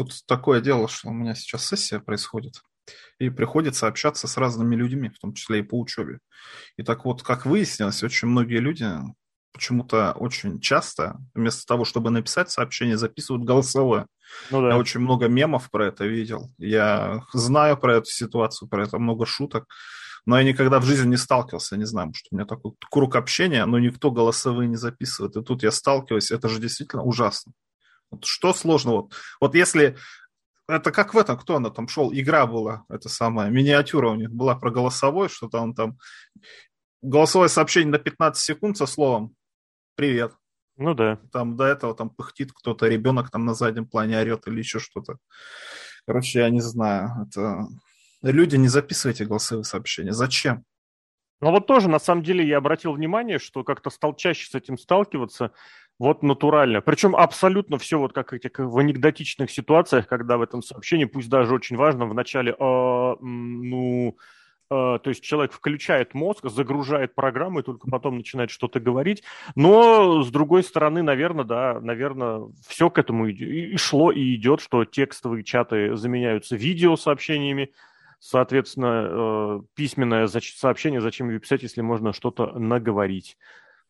Тут такое дело, что у меня сейчас сессия происходит, и приходится общаться с разными людьми, в том числе и по учебе. И так вот, как выяснилось, очень многие люди почему-то очень часто, вместо того, чтобы написать сообщение, записывают голосовое. Ну, да. Я очень много мемов про это видел. Я знаю про эту ситуацию, про это много шуток. Но я никогда в жизни не сталкивался, не знаю, может, у меня такой круг общения, но никто голосовые не записывает. И тут я сталкиваюсь, это же действительно ужасно. Вот что сложно? Вот, вот если это как в этом, кто она там шел, игра была, это самая, миниатюра у них была про голосовой, что-то он там, голосовое сообщение на 15 секунд со словом «Привет». Ну да. Там до этого там пыхтит кто-то, ребенок там на заднем плане орет или еще что-то. Короче, я не знаю. Это... Люди, не записывайте голосовые сообщения. Зачем? Ну вот тоже, на самом деле, я обратил внимание, что как-то стал чаще с этим сталкиваться, вот натурально. Причем абсолютно все вот как этих в анекдотичных ситуациях, когда в этом сообщении, пусть даже очень важно, в начале, э, ну, Э, то есть человек включает мозг, загружает программу и только потом начинает что-то говорить. Но, с другой стороны, наверное, да, наверное, все к этому и шло, и идет, что текстовые чаты заменяются видеосообщениями, соответственно, э, письменное сообщение, зачем ее писать, если можно что-то наговорить.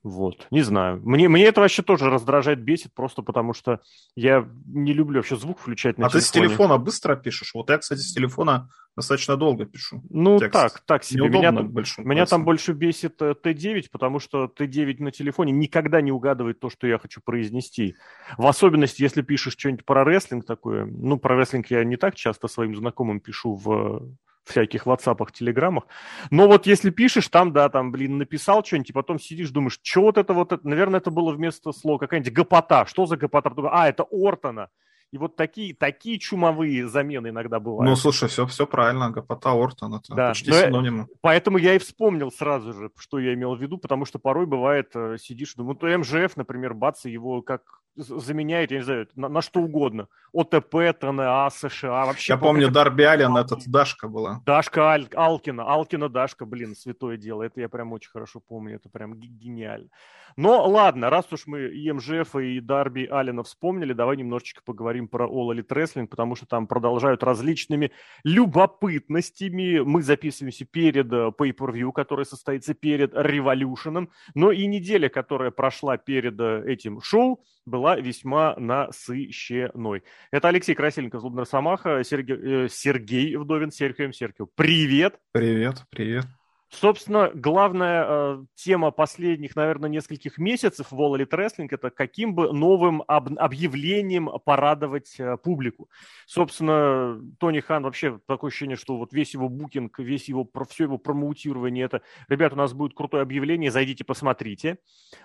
Вот, не знаю. Мне, мне это вообще тоже раздражает, бесит, просто потому что я не люблю вообще звук включать на а телефоне. А ты с телефона быстро пишешь? Вот я, кстати, с телефона достаточно долго пишу. Ну, текст. так, так себе. меня, меня там больше бесит Т9, э, потому что Т9 на телефоне никогда не угадывает то, что я хочу произнести. В особенности, если пишешь что-нибудь про рестлинг такое. Ну, про рестлинг я не так часто своим знакомым пишу в всяких ватсапах, телеграммах. Но вот если пишешь, там, да, там, блин, написал что-нибудь, и потом сидишь, думаешь, что вот это вот, это? наверное, это было вместо слова какая-нибудь гопота. Что за гопота? А, это Ортона. И вот такие, такие чумовые замены иногда бывают. Ну, слушай, все, все правильно, гопота Ортон, это да. почти синонимы. Поэтому я и вспомнил сразу же, что я имел в виду, потому что порой бывает, э, сидишь, думаю, то МЖФ, например, бац, его как заменяет, я не знаю, на, на что угодно. ОТП, ТНА, США, вообще. Я помню, это... Дарби Аллен, этот Дашка была. Дашка Аль... Алкина, Алкина Дашка, блин, святое дело. Это я прям очень хорошо помню, это прям гениально. Но ладно, раз уж мы и МЖФ, и Дарби Аллена вспомнили, давай немножечко поговорим про All Elite Wrestling, потому что там продолжают различными любопытностями. Мы записываемся перед э, Pay-Per-View, который состоится перед Revolution, но и неделя, которая прошла перед э, этим шоу, была весьма насыщенной. Это Алексей Красильников, Злобный Самаха, Сергей, э, Сергей Вдовин, Серхием Серхиев. Привет! Привет, привет. Собственно, главная э, тема последних, наверное, нескольких месяцев в All Elite Wrestling – это каким бы новым об, объявлением порадовать э, публику. Собственно, Тони Хан вообще такое ощущение, что вот весь его букинг, весь его, все его промоутирование – это «Ребят, у нас будет крутое объявление, зайдите, посмотрите».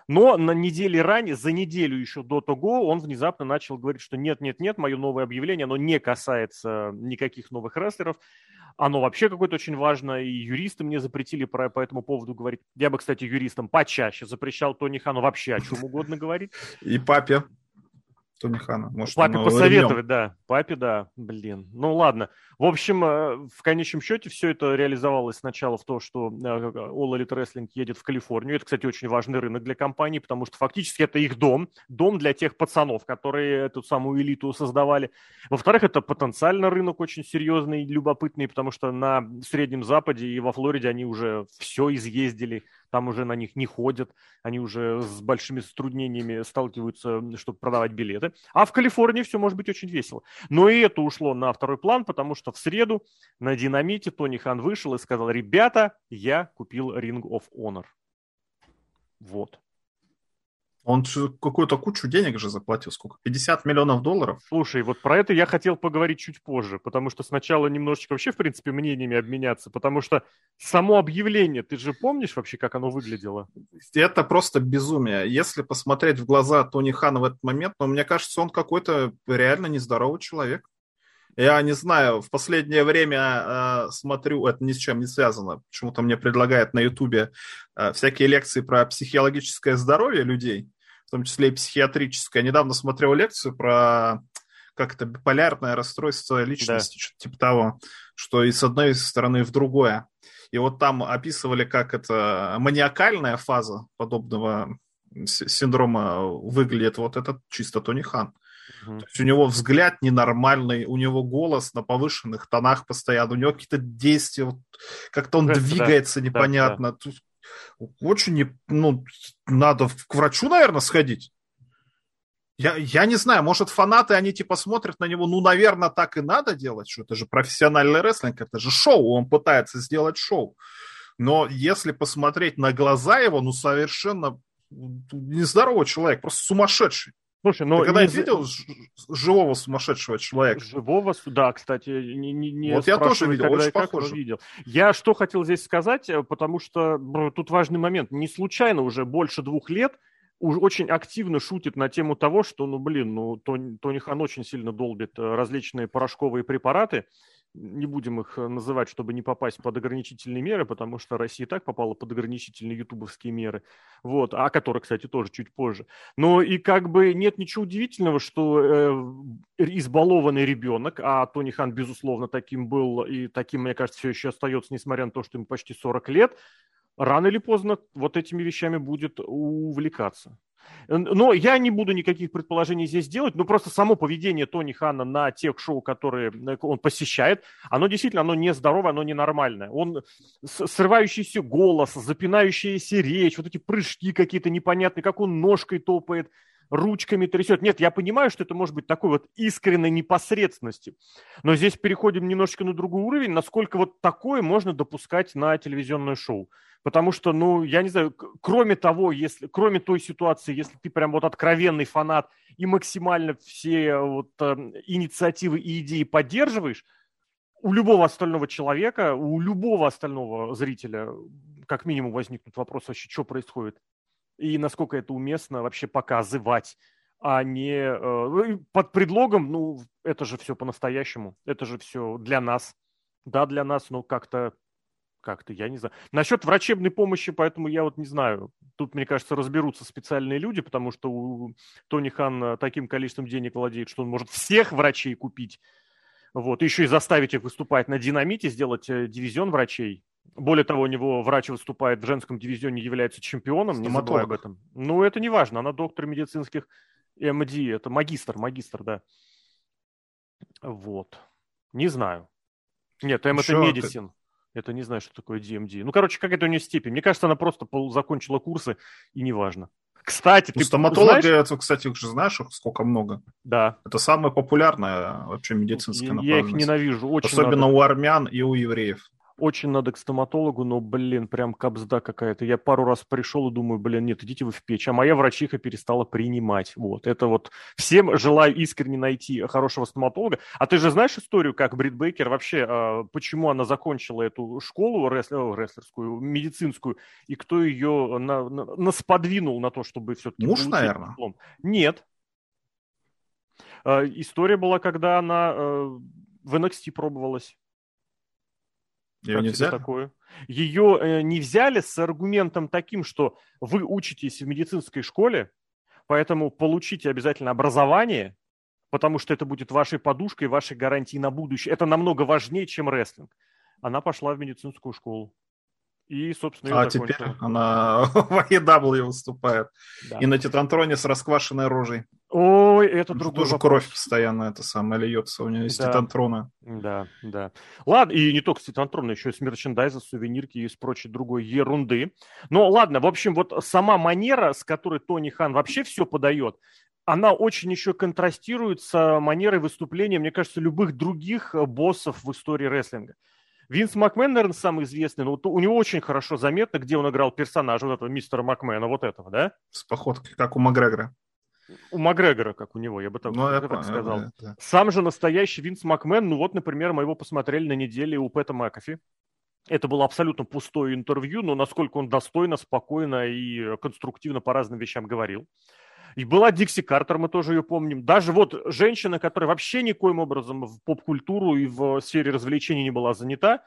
Но на неделе ранее, за неделю еще до того, он внезапно начал говорить, что нет-нет-нет, мое новое объявление, оно не касается никаких новых рестлеров, оно вообще какое-то очень важное, и юристы мне запретили про, по этому поводу говорить. Я бы, кстати, юристам почаще запрещал Тони Хану вообще о чем угодно говорить. И папе. Тони Хана. Может, Папе посоветовать, ремнем. да. Папе, да. Блин. Ну, ладно. В общем, э, в конечном счете все это реализовалось сначала в то, что э, All Elite Wrestling едет в Калифорнию. Это, кстати, очень важный рынок для компании, потому что фактически это их дом. Дом для тех пацанов, которые эту самую элиту создавали. Во-вторых, это потенциально рынок очень серьезный и любопытный, потому что на Среднем Западе и во Флориде они уже все изъездили там уже на них не ходят, они уже с большими затруднениями сталкиваются, чтобы продавать билеты. А в Калифорнии все может быть очень весело. Но и это ушло на второй план, потому что в среду на динамите Тони Хан вышел и сказал, ребята, я купил Ring of Honor. Вот. Он какую-то кучу денег же заплатил. Сколько? 50 миллионов долларов? Слушай, вот про это я хотел поговорить чуть позже, потому что сначала немножечко вообще, в принципе, мнениями обменяться, потому что само объявление, ты же помнишь вообще, как оно выглядело? Это просто безумие. Если посмотреть в глаза Тони Хана в этот момент, но ну, мне кажется, он какой-то реально нездоровый человек. Я не знаю, в последнее время э, смотрю, это ни с чем не связано, почему-то мне предлагают на Ютубе э, всякие лекции про психологическое здоровье людей в том числе и психиатрическое. Я недавно смотрел лекцию про как это биполярное расстройство личности, да. что-то типа того, что и с одной стороны в другое. И вот там описывали, как это маниакальная фаза подобного синдрома выглядит. Вот это чисто Тони Хан. Угу. То есть у него взгляд ненормальный, у него голос на повышенных тонах постоянно, у него какие-то действия, вот, как-то он Это, двигается да, непонятно. Да, да. Очень, ну, надо к врачу, наверное, сходить. Я, я не знаю, может, фанаты, они типа смотрят на него, ну, наверное, так и надо делать, что это же профессиональный рестлинг, это же шоу, он пытается сделать шоу. Но если посмотреть на глаза его, ну, совершенно нездоровый человек, просто сумасшедший. Слушай, но... Ты когда не... видел живого сумасшедшего человека? Живого, да, кстати, не, не, не Вот я тоже видел, очень похоже. Видел. Я что хотел здесь сказать, э, потому что тут важный момент. Не случайно уже больше двух лет очень активно шутит на тему того, что, ну, блин, ну, Тони, Тони Хан очень сильно долбит э, различные порошковые препараты, не будем их э, называть, чтобы не попасть под ограничительные меры, потому что Россия и так попала под ограничительные ютубовские меры, вот, о которых, кстати, тоже чуть позже. Но и как бы нет ничего удивительного, что э, избалованный ребенок, а Тони Хан, безусловно, таким был и таким, мне кажется, все еще остается, несмотря на то, что ему почти 40 лет, рано или поздно вот этими вещами будет увлекаться. Но я не буду никаких предположений здесь делать, но просто само поведение Тони Хана на тех шоу, которые он посещает, оно действительно оно нездоровое, оно ненормальное. Он срывающийся голос, запинающаяся речь, вот эти прыжки какие-то непонятные, как он ножкой топает, ручками трясет. Нет, я понимаю, что это может быть такой вот искренней непосредственности, но здесь переходим немножечко на другой уровень, насколько вот такое можно допускать на телевизионное шоу. Потому что, ну, я не знаю, кроме того, если, кроме той ситуации, если ты прям вот откровенный фанат и максимально все вот э, инициативы и идеи поддерживаешь, у любого остального человека, у любого остального зрителя как минимум возникнут вопросы вообще, что происходит и насколько это уместно вообще показывать, а не э, под предлогом, ну, это же все по-настоящему, это же все для нас. Да, для нас, но как-то как-то, я не знаю. Насчет врачебной помощи, поэтому я вот не знаю. Тут, мне кажется, разберутся специальные люди, потому что у Тони Хан таким количеством денег владеет, что он может всех врачей купить. Вот, еще и заставить их выступать на динамите, сделать э, дивизион врачей. Более того, у него врач выступает в женском дивизионе, является чемпионом, не забывай об этом. Ну, это не важно, она доктор медицинских МД, это магистр, магистр, да. Вот. Не знаю. Нет, М это медицин. Это не знаю, что такое DMD. Ну, короче, как это у нее степень. Мне кажется, она просто закончила курсы, и неважно. Кстати, ну, ты стоматологи, знаешь? это, кстати, уже знаешь, сколько много? Да. Это самая популярная вообще медицинская я, Я их ненавижу. Очень Особенно надо. у армян и у евреев очень надо к стоматологу, но, блин, прям капзда какая-то. Я пару раз пришел и думаю, блин, нет, идите вы в печь. А моя врачиха перестала принимать. Вот, это вот всем желаю искренне найти хорошего стоматолога. А ты же знаешь историю, как Брит Бейкер вообще, а, почему она закончила эту школу рестлер, рестлерскую, медицинскую, и кто ее на, на, насподвинул на то, чтобы все-таки... Муж, наверное? Диплом? Нет. А, история была, когда она э, в NXT пробовалась. Ее не взяли? Такое? Ее э, не взяли с аргументом таким, что вы учитесь в медицинской школе, поэтому получите обязательно образование, потому что это будет вашей подушкой, вашей гарантией на будущее. Это намного важнее, чем рестлинг. Она пошла в медицинскую школу. И, собственно, А теперь она в AEW выступает. Да. И на Титантроне с расквашенной рожей. Ой, это другой Тоже вопрос. кровь постоянно это самое льется у нее из да. Титантрона. Да, да. Ладно, и не только с Титантрона, еще и с мерчендайза, сувенирки и с прочей другой ерунды. Но ладно, в общем, вот сама манера, с которой Тони Хан вообще все подает, она очень еще контрастирует с манерой выступления, мне кажется, любых других боссов в истории рестлинга. Винс Макмен, наверное, самый известный, но вот у него очень хорошо заметно, где он играл персонажа, вот этого мистера Макмена, вот этого, да? С походкой, как у Макгрегора. У Макгрегора, как у него, я бы так, ну, я так понял, сказал. Да, да. Сам же настоящий Винс Макмен, ну вот, например, мы его посмотрели на неделе у Пэта Макафи. Это было абсолютно пустое интервью, но насколько он достойно, спокойно и конструктивно по разным вещам говорил. И была Дикси Картер, мы тоже ее помним. Даже вот женщина, которая вообще никоим образом в поп-культуру и в сфере развлечений не была занята,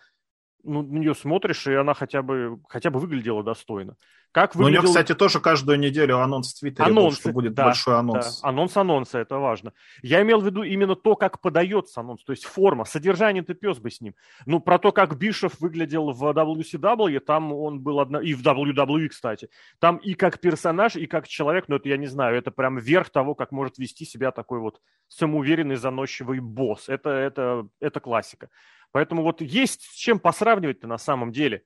ну, на нее смотришь, и она хотя бы, хотя бы выглядела достойно. Как выглядел... Ну, у нее, кстати, тоже каждую неделю анонс в Твиттере анонс, был, что будет да, большой анонс. Да, анонс анонса, это важно. Я имел в виду именно то, как подается анонс, то есть форма, содержание-то пес бы с ним. Ну, про то, как Бишев выглядел в WCW, там он был одно... и в WWE, кстати. Там и как персонаж, и как человек, но это я не знаю, это прям верх того, как может вести себя такой вот самоуверенный, заносчивый босс. Это, это, это классика. Поэтому вот есть с чем посравнивать-то на самом деле.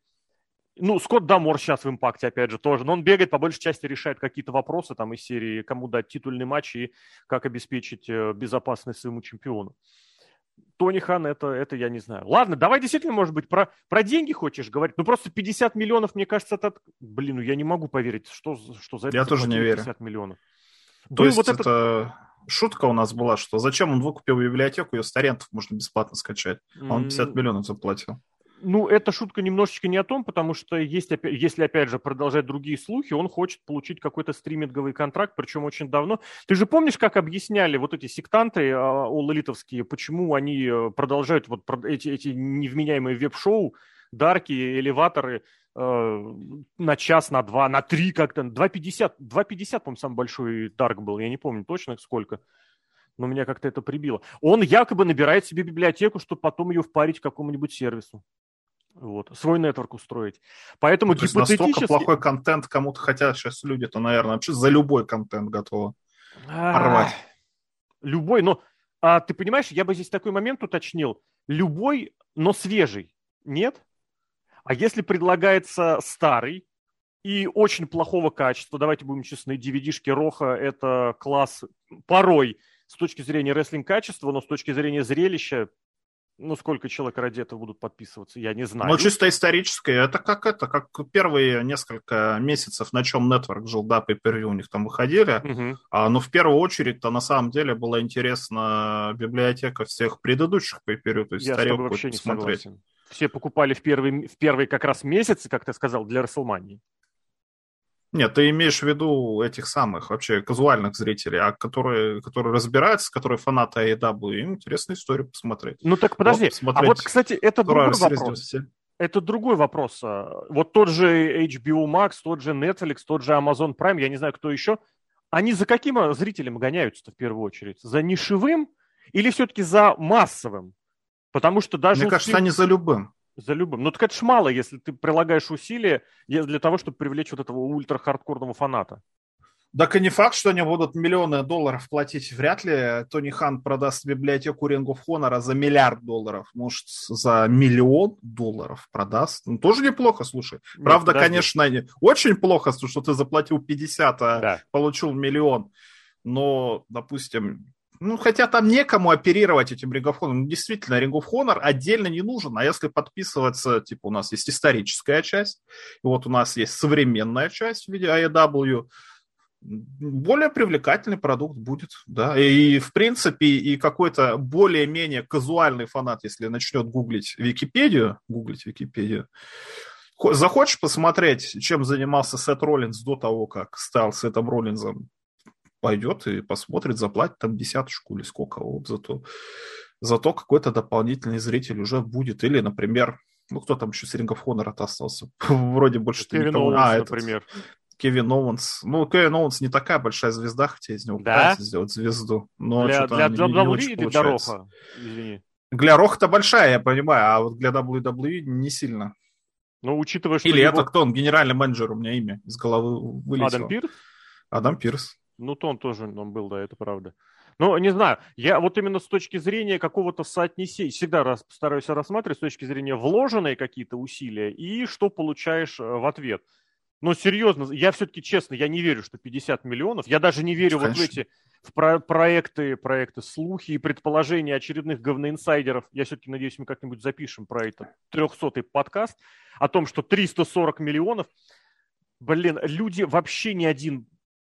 Ну, Скотт Дамор сейчас в импакте, опять же, тоже. Но он бегает, по большей части решает какие-то вопросы там из серии, кому дать титульный матч и как обеспечить э, безопасность своему чемпиону. Тони Хан, это, это я не знаю. Ладно, давай действительно, может быть, про, про деньги хочешь говорить? Ну, просто 50 миллионов, мне кажется, это... Блин, ну я не могу поверить, что, что за это Я тоже не верю. 50 миллионов. То ну, есть вот это... это шутка у нас была, что зачем он выкупил библиотеку, ее с торрентов можно бесплатно скачать, а он 50 миллионов заплатил. Ну, эта шутка немножечко не о том, потому что есть, если, опять же, продолжать другие слухи, он хочет получить какой-то стриминговый контракт, причем очень давно. Ты же помнишь, как объясняли вот эти сектанты а, оллитовские, почему они э, продолжают вот эти, эти невменяемые веб-шоу, дарки, элеваторы на час, на два, на три как-то, 2,50, 2,50, по-моему, самый большой дарк был, я не помню точно сколько но меня как-то это прибило. Он якобы набирает себе библиотеку, чтобы потом ее впарить какому-нибудь сервису. Вот, свой нетворк устроить. Поэтому ну, То гипотетически... настолько плохой контент кому-то хотят сейчас люди, то, наверное, вообще за любой контент готовы порвать. Любой, но а, ты понимаешь, я бы здесь такой момент уточнил. Любой, но свежий. Нет? А если предлагается старый и очень плохого качества, давайте будем честны, DVD-шки Роха – это класс порой с точки зрения рестлинг-качества, но с точки зрения зрелища ну, сколько человек ради этого будут подписываться, я не знаю. Ну, чисто историческое, это как это, как первые несколько месяцев, на чем Network жил, да, по у них там выходили, угу. а, но в первую очередь-то на самом деле была интересна библиотека всех предыдущих по то есть я тарелку вообще не посмотреть. Согласен. Все покупали в первые, в первые как раз месяцы, как ты сказал, для Расселмании. Нет, ты имеешь в виду этих самых вообще казуальных зрителей, а которые, которые разбираются, которые фанаты AEW, им интересная история посмотреть. Ну так подожди, вот, а вот, кстати, это другой вопрос. Это другой вопрос. А, вот тот же HBO Max, тот же Netflix, тот же Amazon Prime, я не знаю, кто еще, они за каким зрителем гоняются в первую очередь? За нишевым или все-таки за массовым? Потому что даже... Мне кажется, они за любым. За любым. Ну, так это ж мало, если ты прилагаешь усилия для того, чтобы привлечь вот этого ультра-хардкорного фаната. Так и не факт, что они будут миллионы долларов платить. Вряд ли Тони Хан продаст библиотеку Ring of Honor за миллиард долларов. Может, за миллион долларов продаст. Ну, тоже неплохо, слушай. Нет, Правда, подожди. конечно, очень плохо, что ты заплатил 50, а да. получил миллион. Но, допустим, ну, хотя там некому оперировать этим Ring of Honor. Ну, действительно, Ring of Honor отдельно не нужен. А если подписываться, типа, у нас есть историческая часть, и вот у нас есть современная часть в виде AEW, более привлекательный продукт будет, да, и в принципе и какой-то более-менее казуальный фанат, если начнет гуглить Википедию, гуглить Википедию, захочешь посмотреть, чем занимался Сет Роллинс до того, как стал Сетом Роллинзом пойдет и посмотрит, заплатит там десяточку или сколько, вот зато, зато какой-то дополнительный зритель уже будет. Или, например, ну кто там еще с Ring of Honor остался? Вроде больше Кевин никого. Оуэнс, а, этот, например. Кевин Оуэнс. Ну, Кевин Оуэнс не такая большая звезда, хотя из него да? пытаются сделать звезду. Но для для WWE или для ROH? Извини. Для ROH-то большая, я понимаю, а вот для WWE не сильно. Ну, учитывая, что... Или его... это кто он? Генеральный менеджер, у меня имя из головы вылетело. Адам Пирс? Адам Пирс. Ну, то он тоже он был, да, это правда. Ну, не знаю, я вот именно с точки зрения какого-то соотнесения, всегда раз, стараюсь рассматривать с точки зрения вложенные какие-то усилия и что получаешь э, в ответ. Но серьезно, я все-таки честно, я не верю, что 50 миллионов. Я даже не верю Конечно. вот в эти в про проекты, проекты, слухи и предположения очередных говноинсайдеров. Я все-таки надеюсь, мы как-нибудь запишем про этот 300-й подкаст о том, что 340 миллионов. Блин, люди вообще ни один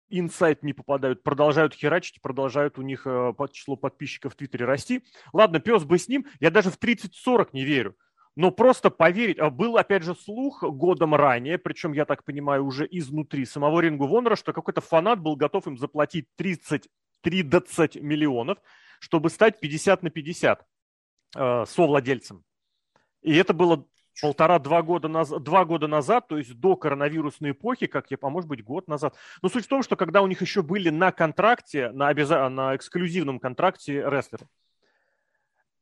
инсайт не попадают, продолжают херачить, продолжают у них э, число подписчиков в Твиттере расти. Ладно, пес бы с ним, я даже в 30-40 не верю. Но просто поверить, а был опять же слух годом ранее, причем, я так понимаю, уже изнутри самого Рингу Вонера, что какой-то фанат был готов им заплатить 30, 30 миллионов, чтобы стать 50 на 50 э, совладельцем. И это было Полтора-два года, назад, два года назад, то есть до коронавирусной эпохи, как я, а может быть, год назад. Но суть в том, что когда у них еще были на контракте, на, обяза... на эксклюзивном контракте рестлеры.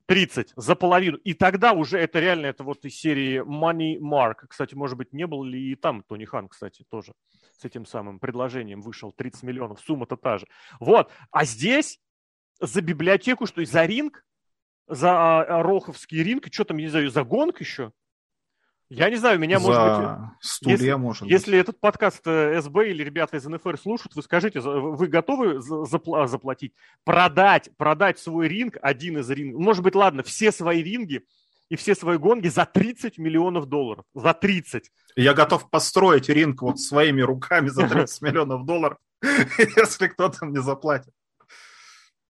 30 за половину. И тогда уже это реально, это вот из серии Money Mark. Кстати, может быть, не был ли и там Тони Хан, кстати, тоже с этим самым предложением вышел 30 миллионов. Сумма-то та же. Вот. А здесь за библиотеку, что и за ринг, за а, Роховский ринг, что там, не знаю, за гонг еще. Я не знаю, меня, за может быть... Стулья, если, может Если этот подкаст э, СБ или ребята из НФР слушают, вы скажите, вы готовы запла- заплатить? Продать, продать свой ринг, один из рингов, может быть, ладно, все свои ринги и все свои гонги за 30 миллионов долларов. За 30. Я готов построить ринг вот своими руками за 30 миллионов долларов, если кто-то мне заплатит.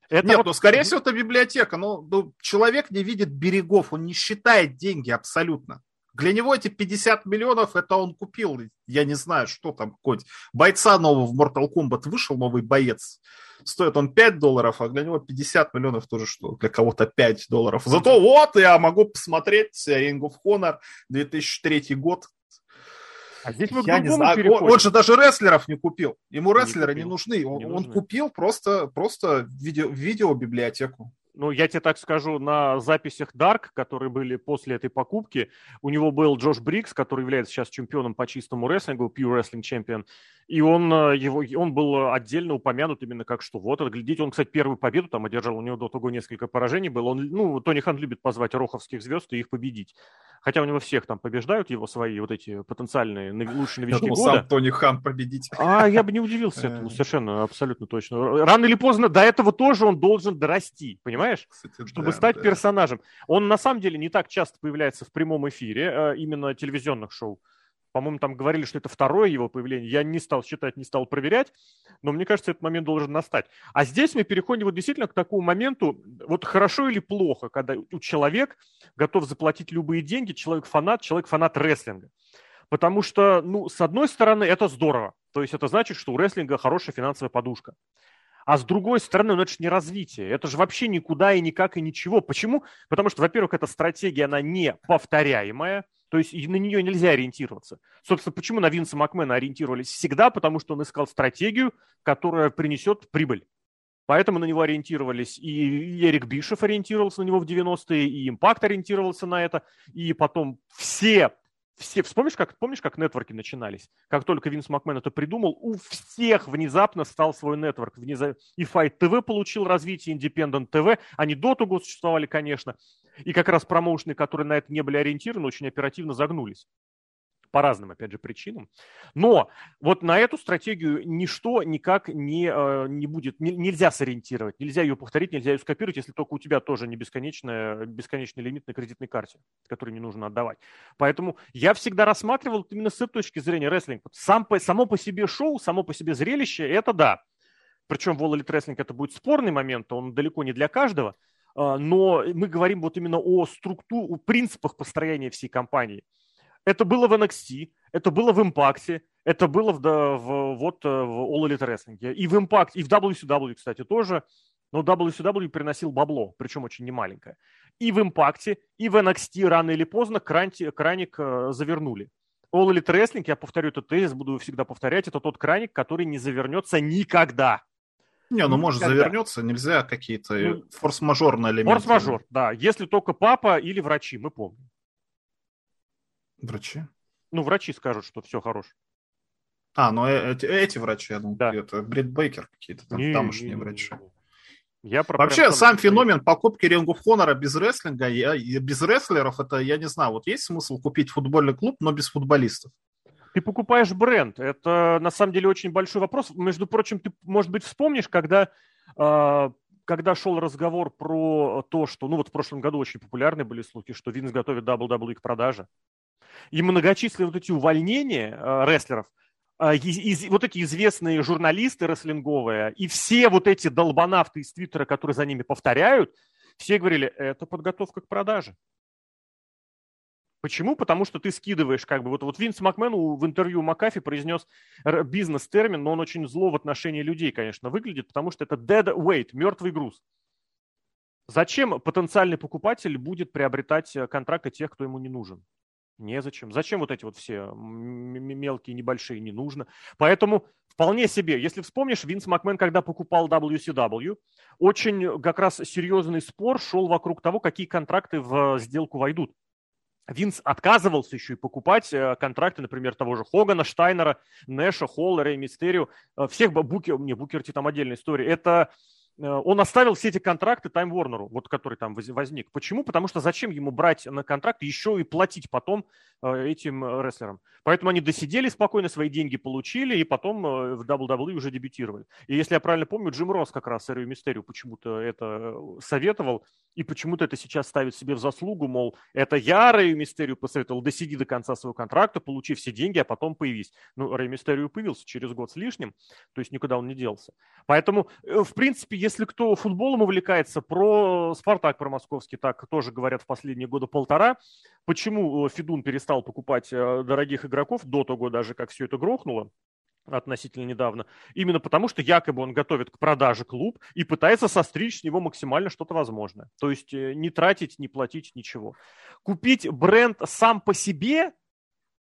Это Нет, вот... ну, скорее всего, это библиотека. Но ну, человек не видит берегов, он не считает деньги абсолютно. Для него эти 50 миллионов, это он купил, я не знаю, что там, хоть бойца нового в Mortal Kombat вышел, новый боец, стоит он 5 долларов, а для него 50 миллионов тоже что, для кого-то 5 долларов. Зато вот я могу посмотреть Ring of Honor 2003 год, а здесь мы я не знаю. Он, он же даже рестлеров не купил. Ему рестлеры не, не нужны. Он, не нужны. он купил просто, просто видео, видеобиблиотеку. Ну, я тебе так скажу, на записях Dark, которые были после этой покупки, у него был Джош Брикс, который является сейчас чемпионом по чистому рестлингу, Pure Wrestling Champion, и он, э, его, он был отдельно упомянут именно как что вот, глядите, он, кстати, первую победу там одержал, у него до того несколько поражений было. Он, ну, Тони Хан любит позвать роховских звезд и их победить. Хотя у него всех там побеждают его свои вот эти потенциальные лучшие новички я года. сам Тони Хан победить. А, я бы не удивился этому, совершенно, абсолютно точно. Рано или поздно до этого тоже он должен дорасти, понимаешь? Кстати, Чтобы да, стать да. персонажем. Он на самом деле не так часто появляется в прямом эфире, э, именно телевизионных шоу. По-моему, там говорили, что это второе его появление. Я не стал считать, не стал проверять, но мне кажется, этот момент должен настать. А здесь мы переходим вот действительно к такому моменту, вот хорошо или плохо, когда у человек готов заплатить любые деньги, человек-фанат, человек-фанат рестлинга. Потому что, ну, с одной стороны, это здорово. То есть это значит, что у рестлинга хорошая финансовая подушка. А с другой стороны, ну это же не развитие. Это же вообще никуда и никак и ничего. Почему? Потому что, во-первых, эта стратегия, она не повторяемая. То есть на нее нельзя ориентироваться. Собственно, почему на Винса Макмена ориентировались всегда? Потому что он искал стратегию, которая принесет прибыль. Поэтому на него ориентировались, и Эрик Бишев ориентировался на него в 90-е, и Импакт ориентировался на это, и потом все все, вспомнишь, как, помнишь, как нетворки начинались? Как только Винс Макмен это придумал, у всех внезапно стал свой нетворк. И Fight TV получил развитие, Independent TV. Они до того существовали, конечно. И как раз промоушены, которые на это не были ориентированы, очень оперативно загнулись по разным, опять же, причинам. Но вот на эту стратегию ничто никак не, э, не будет, не, нельзя сориентировать, нельзя ее повторить, нельзя ее скопировать, если только у тебя тоже не бесконечная, бесконечный лимит на кредитной карте, который не нужно отдавать. Поэтому я всегда рассматривал именно с этой точки зрения рестлинг. Сам само по себе шоу, само по себе зрелище, это да. Причем в All Elite Wrestling это будет спорный момент, он далеко не для каждого, но мы говорим вот именно о структуре, о принципах построения всей компании. Это было в NXT, это было в Impact, это было в, в, вот, э, в All Elite Wrestling. И в Impact, и в WCW, кстати, тоже. Но WCW приносил бабло, причем очень немаленькое. И в Impact, и в NXT рано или поздно краник, краник э, завернули. All Elite Wrestling, я повторю этот тезис, буду всегда повторять, это тот краник, который не завернется никогда. Не, ну может Никогда. завернется, нельзя какие-то ну, форс-мажорные элементы. Форс-мажор, да. Если только папа или врачи, мы помним. Врачи? Ну, врачи скажут, что все хорошо. А, ну э, эти, эти врачи, я думаю, да. это Брит Бейкер какие-то там не, тамошние не, врачи. Я про Вообще, сам феномен покупки Ring of Honor без рестлинга, я, без рестлеров, это, я не знаю, вот есть смысл купить футбольный клуб, но без футболистов? Ты покупаешь бренд. Это, на самом деле, очень большой вопрос. Между прочим, ты, может быть, вспомнишь, когда э, когда шел разговор про то, что, ну вот в прошлом году очень популярны были слухи, что Винс готовит WWE к продаже и многочисленные вот эти увольнения э, рестлеров, из, вот эти известные журналисты рестлинговые и все вот эти долбанавты из Твиттера, которые за ними повторяют, все говорили, это подготовка к продаже. Почему? Потому что ты скидываешь, как бы, вот, вот Винс Макмен в интервью Макафи произнес бизнес-термин, но он очень зло в отношении людей, конечно, выглядит, потому что это dead weight, мертвый груз. Зачем потенциальный покупатель будет приобретать э, контракты тех, кто ему не нужен? Незачем. Зачем вот эти вот все мелкие, небольшие, не нужно. Поэтому вполне себе, если вспомнишь, Винс Макмен, когда покупал WCW, очень как раз серьезный спор шел вокруг того, какие контракты в сделку войдут. Винс отказывался еще и покупать э, контракты, например, того же Хогана, Штайнера, Нэша, Холлера и Мистерио. Э, всех Букер, не, Букерти там отдельная история. Это Э, он оставил все эти контракты Time Warner, вот который там возник. Почему? Потому что зачем ему брать на контракт еще и платить потом этим рестлерам? Поэтому они досидели спокойно, свои деньги получили, и потом в WWE уже дебютировали. И если я правильно помню, Джим Росс как раз Эрию Мистерию почему-то это советовал, и почему-то это сейчас ставит себе в заслугу, мол, это я Рэю Мистерию посоветовал, досиди до конца своего контракта, получи все деньги, а потом появись. Ну, Рэй Мистерию появился через год с лишним, то есть никуда он не делся. Поэтому, в принципе, если кто футболом увлекается, про Спартак, про московский, так тоже говорят в последние годы полтора. Почему э, Федун перестал покупать э, дорогих игроков до того даже, как все это грохнуло? Относительно недавно, именно потому что якобы он готовит к продаже клуб и пытается состричь с него максимально что-то возможное. То есть э, не тратить, не платить ничего. Купить бренд сам по себе,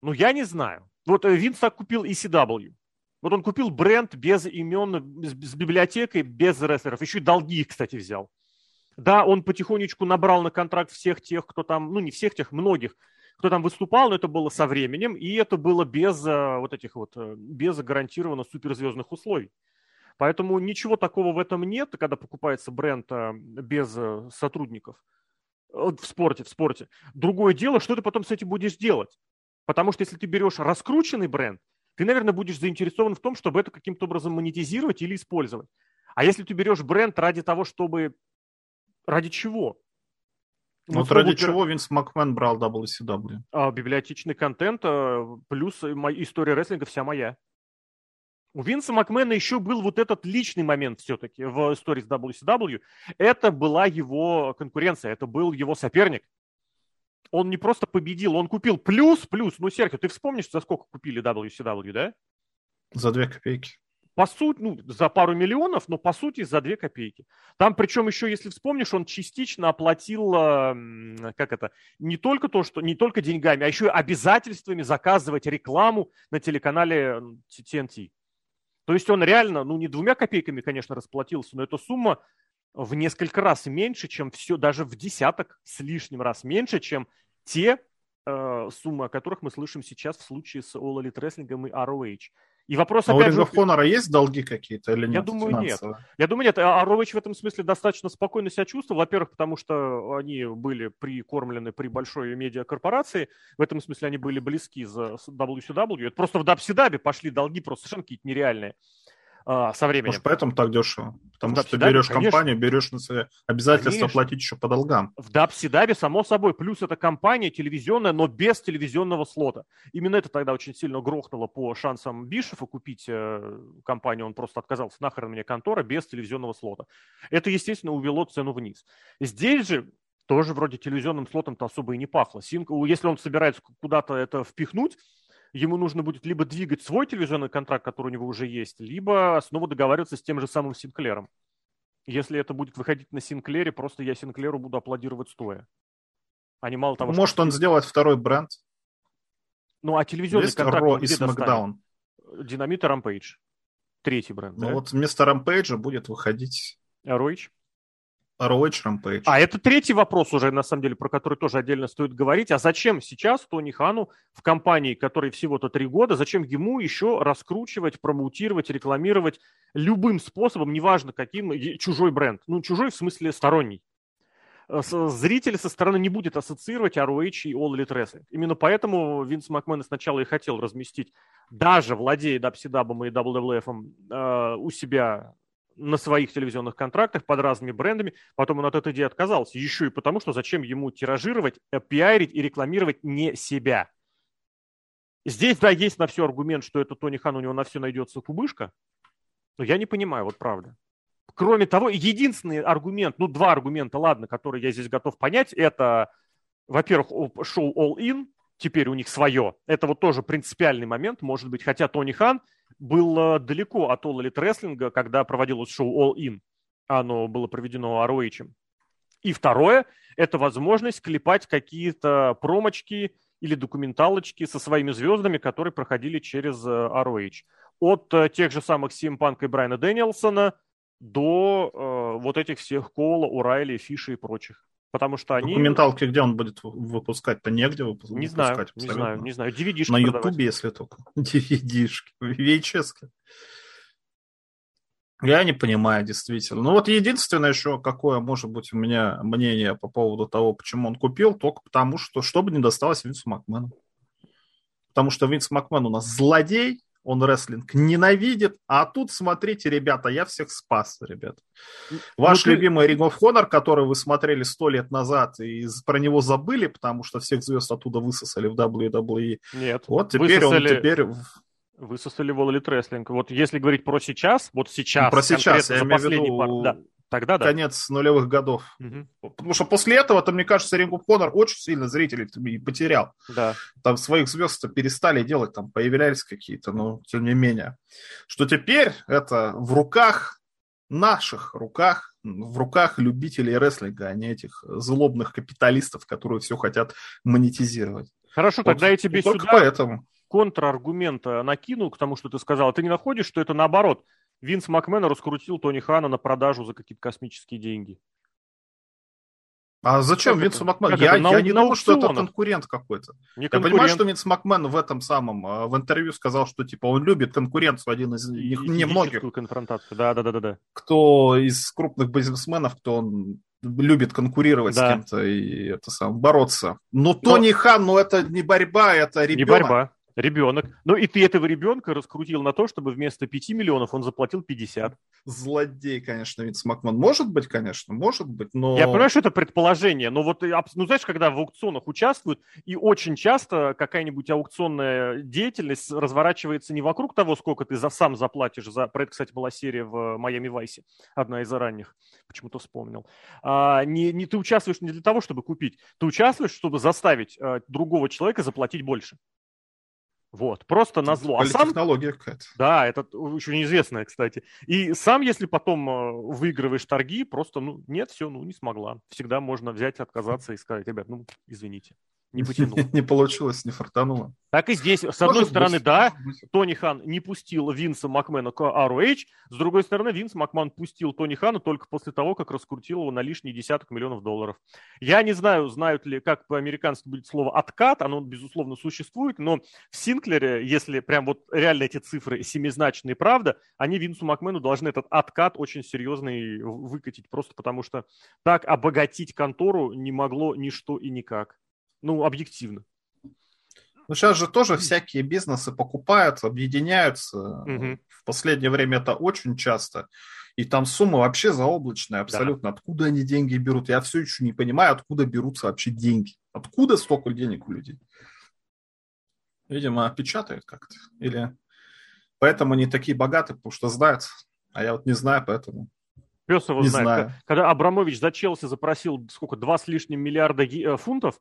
ну я не знаю. Вот Винс так купил ECW. Вот он купил бренд без имен, с библиотекой, без рестлеров. Еще и долги, кстати, взял. Да, он потихонечку набрал на контракт всех тех, кто там, ну не всех тех, многих, кто там выступал, но это было со временем, и это было без э, вот этих вот, э, без гарантированно суперзвездных условий. Поэтому ничего такого в этом нет, когда покупается бренд э, без сотрудников в спорте, в спорте. Другое дело, что ты потом с этим будешь делать. Потому что если ты берешь раскрученный бренд, ты, наверное, будешь заинтересован в том, чтобы это каким-то образом монетизировать или использовать. А если ты берешь бренд ради того, чтобы... Ради чего? Ну, вот ради чего Винс Макмен брал WCW? А, библиотечный контент, а, плюс история рестлинга вся моя. У Винса Макмена еще был вот этот личный момент все-таки в истории с WCW. Это была его конкуренция, это был его соперник он не просто победил, он купил плюс, плюс. Ну, Серхио, ты вспомнишь, за сколько купили WCW, да? За две копейки. По сути, ну, за пару миллионов, но по сути за две копейки. Там, причем еще, если вспомнишь, он частично оплатил, как это, не только то, что, не только деньгами, а еще и обязательствами заказывать рекламу на телеканале TNT. То есть он реально, ну, не двумя копейками, конечно, расплатился, но эта сумма в несколько раз меньше, чем все, даже в десяток с лишним раз меньше, чем те э, суммы, о которых мы слышим сейчас в случае с All Elite Wrestling и ROH. И вопрос а опять у of Honor есть долги какие-то или нет? Я думаю, нет. Я думаю, нет. А ROH в этом смысле достаточно спокойно себя чувствовал. Во-первых, потому что они были прикормлены при большой медиакорпорации. В этом смысле они были близки за WCW. Это просто в WCW пошли долги просто совершенно какие-то нереальные а, со временем. Может, поэтому так дешево? Потому в что ты берешь конечно. компанию, берешь на себя обязательство конечно. платить еще по долгам. В Дабсидабе, само собой. Плюс это компания телевизионная, но без телевизионного слота. Именно это тогда очень сильно грохнуло по шансам Бишефа купить э, компанию. Он просто отказался, нахрен мне контора без телевизионного слота. Это, естественно, увело цену вниз. Здесь же тоже вроде телевизионным слотом-то особо и не пахло. Синк, если он собирается куда-то это впихнуть, ему нужно будет либо двигать свой телевизионный контракт, который у него уже есть, либо снова договариваться с тем же самым Синклером. Если это будет выходить на Синклере, просто я Синклеру буду аплодировать стоя. А не мало того, Может, что... он сделает второй бренд? Ну, а телевизионный есть контракт Ро и Смакдаун. Динамит и Рампейдж. Третий бренд, Ну, да? вот вместо Рампейджа будет выходить... Роич? ROH Rampage. А это третий вопрос уже, на самом деле, про который тоже отдельно стоит говорить. А зачем сейчас Тони Хану в компании, которой всего-то три года, зачем ему еще раскручивать, промоутировать, рекламировать любым способом, неважно каким, чужой бренд? Ну, чужой в смысле сторонний. Э, зритель со стороны не будет ассоциировать ROH и All Elite Wrestling. Именно поэтому Винс Макмен сначала и хотел разместить, даже владея WCW и WWF э, у себя на своих телевизионных контрактах под разными брендами. Потом он от этой идеи отказался. Еще и потому, что зачем ему тиражировать, пиарить и рекламировать не себя. Здесь, да, есть на все аргумент, что это Тони Хан, у него на все найдется кубышка. Но я не понимаю, вот правда. Кроме того, единственный аргумент, ну, два аргумента, ладно, которые я здесь готов понять, это, во-первых, шоу All In, теперь у них свое. Это вот тоже принципиальный момент, может быть, хотя Тони Хан был э, далеко от All Elite Wrestling, когда проводилось шоу All In. Оно было проведено ROH. И второе – это возможность клепать какие-то промочки или документалочки со своими звездами, которые проходили через э, ROH. От э, тех же самых CM Punk и Брайана Дэниелсона до э, вот этих всех Коула, Урайли, Фиша и прочих. Потому что они... Документалки где он будет выпускать-то? Негде выпускать. Не знаю, не знаю, не знаю. DVD-шки На Ютубе, если только. DVD-шки. VHS-ки. Я не понимаю, действительно. Ну вот единственное еще, какое может быть у меня мнение по поводу того, почему он купил, только потому что, чтобы не досталось Винсу Макмену. Потому что Винс Макмен у нас злодей, он рестлинг ненавидит, а тут, смотрите, ребята, я всех спас, ребят. Ваш ну, любимый Ring of Honor, который вы смотрели сто лет назад и про него забыли, потому что всех звезд оттуда высосали в WWE. Нет. Вот теперь высосали... он теперь Высосали Elite Wrestling. Вот если говорить про сейчас, вот сейчас, про сейчас, я имею в виду... Пар... Да. Тогда да. Конец нулевых годов. Угу. Потому что после этого-то, мне кажется, Ring of Honor очень сильно зрителей потерял. Да. Там своих звезд перестали делать, там появлялись какие-то, но тем не менее. Что теперь это в руках, наших руках, в руках любителей рестлинга, а не этих злобных капиталистов, которые все хотят монетизировать. Хорошо, вот, тогда я тебе сюда поэтому. контраргумента накину к тому, что ты сказал. Ты не находишь, что это наоборот – Винс Макмен раскрутил Тони Хана на продажу за какие-то космические деньги. А зачем как Винсу Макмену? Я, на, я не думаю, что это конкурент какой-то. Не я конкурент. понимаю, что Винс Макмен в этом самом, а, в интервью сказал, что типа он любит конкуренцию, один из них, немногих. конфронтацию, да, да, да, да, да. Кто из крупных бизнесменов, кто он любит конкурировать да. с кем-то и это сам бороться. Но, Но Тони Хан, ну это не борьба, это ребенок. Не борьба ребенок. Ну и ты этого ребенка раскрутил на то, чтобы вместо 5 миллионов он заплатил 50. Злодей, конечно, Винс Макман. Может быть, конечно, может быть, но... Я понимаю, что это предположение, но вот, ну знаешь, когда в аукционах участвуют, и очень часто какая-нибудь аукционная деятельность разворачивается не вокруг того, сколько ты за, сам заплатишь за... Про это, кстати, была серия в Майами Вайсе, одна из ранних, почему-то вспомнил. А, не, не ты участвуешь не для того, чтобы купить, ты участвуешь, чтобы заставить а, другого человека заплатить больше. Вот, просто на зло. А сам... технология какая-то. Да, это очень известная, кстати. И сам, если потом э, выигрываешь торги, просто, ну, нет, все, ну, не смогла. Всегда можно взять, отказаться и сказать, ребят, ну, извините не потянул. Не получилось, не фартануло. Так и здесь. С одной стороны, да, Тони Хан не пустил Винса Макмена к ROH, с другой стороны, Винс Макман пустил Тони Хана только после того, как раскрутил его на лишний десяток миллионов долларов. Я не знаю, знают ли, как по-американски будет слово «откат», оно, безусловно, существует, но в Синклере, если прям вот реально эти цифры семизначные, правда, они Винсу Макмену должны этот откат очень серьезный выкатить, просто потому что так обогатить контору не могло ничто и никак. Ну, объективно. Ну, сейчас же тоже всякие бизнесы покупают, объединяются. Угу. В последнее время это очень часто. И там сумма вообще заоблачная абсолютно. Да. Откуда они деньги берут? Я все еще не понимаю, откуда берутся вообще деньги. Откуда столько денег у людей? Видимо, печатают как-то. Или поэтому они такие богатые, потому что знают. А я вот не знаю, поэтому... Пес его не знает. Знаю. Когда Абрамович за Челси запросил сколько, два с лишним миллиарда э, фунтов,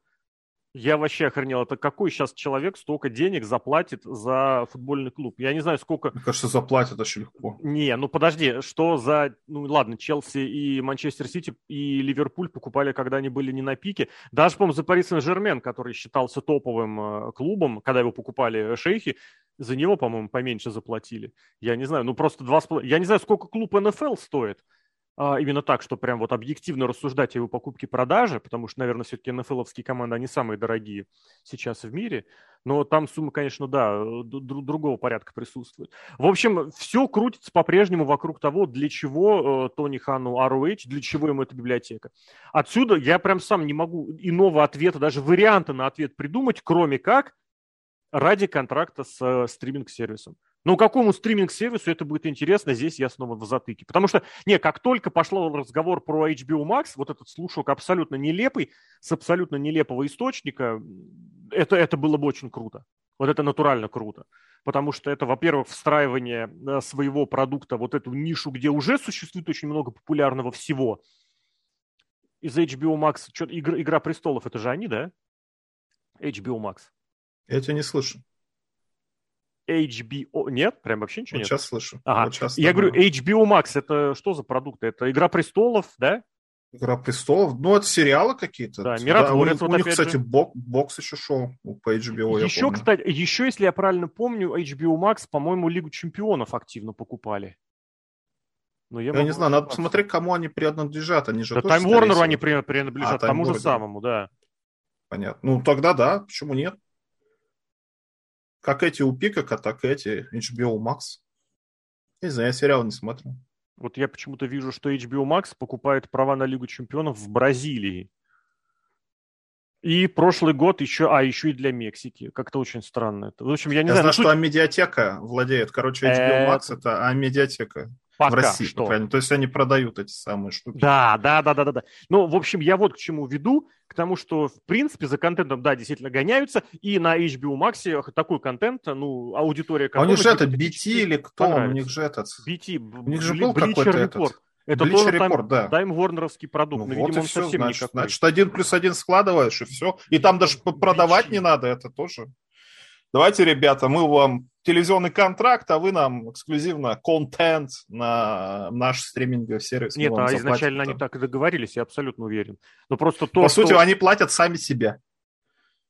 я вообще охренел. Это какой сейчас человек столько денег заплатит за футбольный клуб? Я не знаю, сколько... Мне кажется, заплатят очень легко. Не, ну подожди, что за... Ну ладно, Челси и Манчестер Сити и Ливерпуль покупали, когда они были не на пике. Даже, по-моему, за Пари Сен-Жермен, который считался топовым э, клубом, когда его покупали шейхи, за него, по-моему, поменьше заплатили. Я не знаю, ну просто два... Я не знаю, сколько клуб НФЛ стоит. А, именно так, что прям вот объективно рассуждать о его покупке-продаже, потому что, наверное, все-таки НФЛовские команды, они самые дорогие сейчас в мире, но там сумма, конечно, да, другого порядка присутствует. В общем, все крутится по-прежнему вокруг того, для чего э, Тони Хану ROH, для чего ему эта библиотека. Отсюда я прям сам не могу иного ответа, даже варианта на ответ придумать, кроме как ради контракта с э, стриминг-сервисом. Но какому стриминг-сервису это будет интересно, здесь я снова в затыке. Потому что, не, как только пошел разговор про HBO Max, вот этот слушок абсолютно нелепый, с абсолютно нелепого источника, это, это было бы очень круто. Вот это натурально круто. Потому что это, во-первых, встраивание э, своего продукта вот эту нишу, где уже существует очень много популярного всего. Из HBO Max, что, Игра, Игра престолов, это же они, да? HBO Max. Я тебя не слышу. HBO... Нет? Прям вообще ничего вот нет? сейчас слышу. Ага. Вот сейчас Я говорю, HBO Max, это что за продукт? Это Игра престолов, да? Игра престолов. Ну, это сериалы какие-то. Да, Миротворец. Да, у, вот у них, кстати, же... бок, бокс еще шел по HBO. Еще, кстати, еще, если я правильно помню, HBO Max, по-моему, Лигу чемпионов активно покупали. Но я я не знаю, надо посмотреть, кому они принадлежат. Они же да Time Warner они принадлежат, а, тому же самому, да. Понятно. Ну, тогда да, почему нет? Как эти у Пикака, так и эти HBO Max. Не знаю, я сериал не смотрю. Вот я почему-то вижу, что HBO Max покупает права на Лигу чемпионов в Бразилии. И прошлый год еще, а, еще и для Мексики. Как-то очень странно. В общем, я не я знаю. знаю, что суть... Амедиатека владеет. Короче, HBO Max это Амедиатека. Пока в России, что. по То есть они продают эти самые штуки. Да, да, да, да, да, да. Ну, в общем, я вот к чему веду, к тому, что, в принципе, за контентом, да, действительно гоняются, и на HBO Max такой контент, ну, аудитория... А у них же это BT или кто? У них же этот... BT, у них же был какой-то этот... Это Bleach тоже Report, тайм, да. тайм-ворнеровский продукт, ну, но, вот видимо, он все, совсем значит, никакой. Значит, один плюс один складываешь, и все. И там даже продавать не надо, это тоже. Давайте, ребята, мы вам телевизионный контракт, а вы нам эксклюзивно контент на наш стриминговый сервис. Нет, а изначально там. они так и договорились, я абсолютно уверен. Но просто то, По что... сути, они платят сами себе.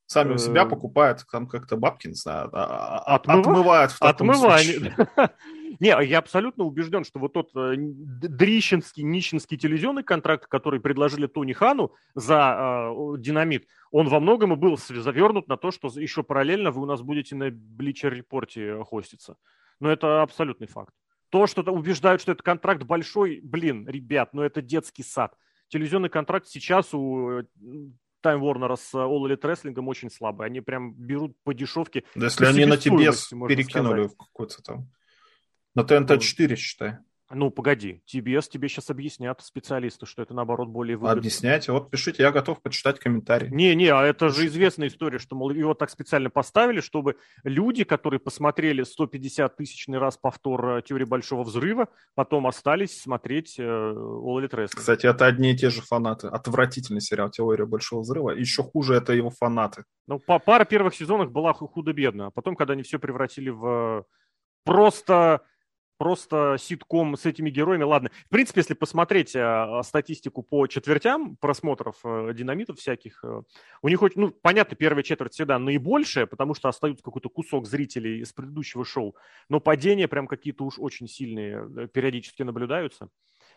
Сами у себя э, покупают, там как-то бабки, не знаю, а, а, отмывают Отмывание. Не, я абсолютно убежден, что вот тот э, дрищенский, нищенский телевизионный контракт, который предложили Тони Хану за э, динамит, он во многом и был завернут на то, что еще параллельно вы у нас будете на Bleacher репорте хоститься. Но это абсолютный факт. То, что убеждают, что это контракт большой, блин, ребят, ну это детский сад. Телевизионный контракт сейчас у Time Warner с All Elite Wrestling очень слабый. Они прям берут по дешевке. Да, если они на тебе перекинули в какой-то там на ТНТ-4, считай. Ну, погоди, TBS тебе сейчас объяснят специалисты, что это, наоборот, более выгодно. Объясняйте, вот пишите, я готов почитать комментарии. Не-не, а это же известная история, что, мол, его так специально поставили, чтобы люди, которые посмотрели 150 тысячный раз повтор э, «Теории Большого Взрыва», потом остались смотреть э, All Elite Wrestling. Кстати, это одни и те же фанаты. Отвратительный сериал «Теория Большого Взрыва». Еще хуже это его фанаты. Ну, по пара первых сезонов была худо-бедно, а потом, когда они все превратили в просто просто ситком с этими героями. Ладно, в принципе, если посмотреть э, статистику по четвертям просмотров э, динамитов всяких, э, у них очень, ну, понятно, первая четверть всегда наибольшая, потому что остаются какой-то кусок зрителей из предыдущего шоу, но падения прям какие-то уж очень сильные э, периодически наблюдаются.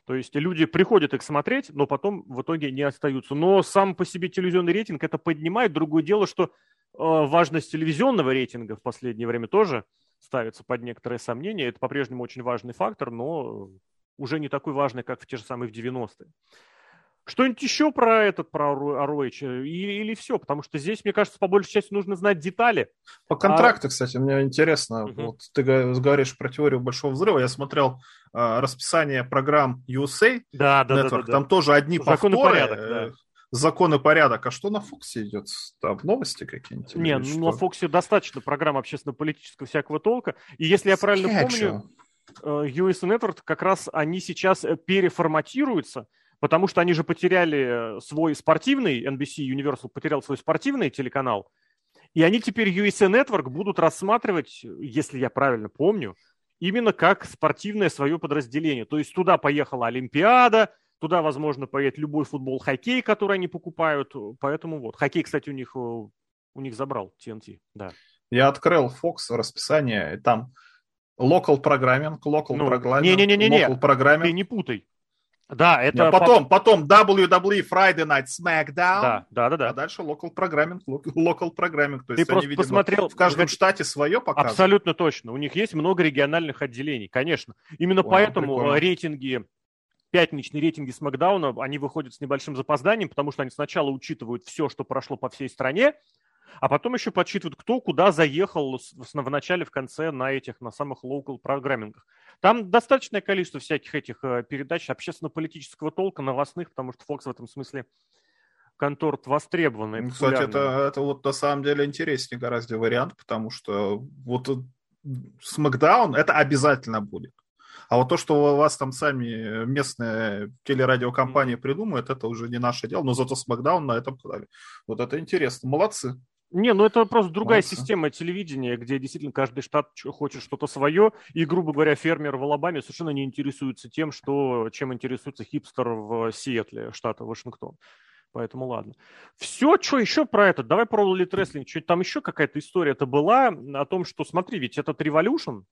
То есть люди приходят их смотреть, но потом в итоге не остаются. Но сам по себе телевизионный рейтинг это поднимает. Другое дело, что важность телевизионного рейтинга в последнее время тоже – ставится под некоторые сомнения. Это по-прежнему очень важный фактор, но уже не такой важный, как в те же самые в 90-е. Что-нибудь еще про этот, про ROH? Или, или все? Потому что здесь, мне кажется, по большей части нужно знать детали. По контракту, а... кстати, мне интересно. Угу. Вот ты говоришь про теорию большого взрыва. Я смотрел э, расписание программ USA да, да, Network. Да, да, да. Там тоже одни Закон повторы. Порядок, да. Закон и порядок. А что на Фоксе идет? Там новости какие-нибудь? Не, ну, на Фоксе достаточно программ общественно-политического всякого толка. И если я правильно помню, э, US Network как раз они сейчас э, переформатируются, потому что они же потеряли э, свой спортивный, NBC Universal потерял свой спортивный телеканал, и они теперь USA Network будут рассматривать, если я правильно помню, именно как спортивное свое подразделение. То есть туда поехала Олимпиада, Туда, возможно, поедет любой футбол, хоккей, который они покупают. Поэтому вот. Хоккей, кстати, у них, э, у них забрал TNT, да. Я открыл Fox расписание, и там local программинг, local ну, программинг, не, не, не, не, local программинг. Ты не путай. Да, это... Нет, потом, потом WWE Friday Night SmackDown. Да, да, да. да. А дальше local программинг, local программинг. То есть Ты они, видимо, посмотрел... в каждом штате свое показывают. Абсолютно точно. У них есть много региональных отделений, конечно. Именно Вау, поэтому прикольно. рейтинги пятничные рейтинги Смакдауна, они выходят с небольшим запозданием, потому что они сначала учитывают все, что прошло по всей стране, а потом еще подсчитывают, кто куда заехал в начале, в конце на этих, на самых local программингах. Там достаточное количество всяких этих э, передач общественно-политического толка, новостных, потому что Fox в этом смысле контор востребованный. Кстати, это, это вот на самом деле интереснее гораздо вариант, потому что вот Смакдаун это обязательно будет. А вот то, что у вас там сами местные телерадиокомпании придумают, это уже не наше дело. Но зато Смакдаун на этом канале. Вот это интересно. Молодцы. Не, ну это просто другая Молодцы. система телевидения, где действительно каждый штат хочет что-то свое, и, грубо говоря, фермер в Алабаме совершенно не интересуется тем, что, чем интересуется хипстер в Сиэтле, штата Вашингтон. Поэтому ладно. Все, что еще про это? Давай про Elite Wrestling. Что там еще какая-то история-то была о том, что, смотри, ведь этот Revolution,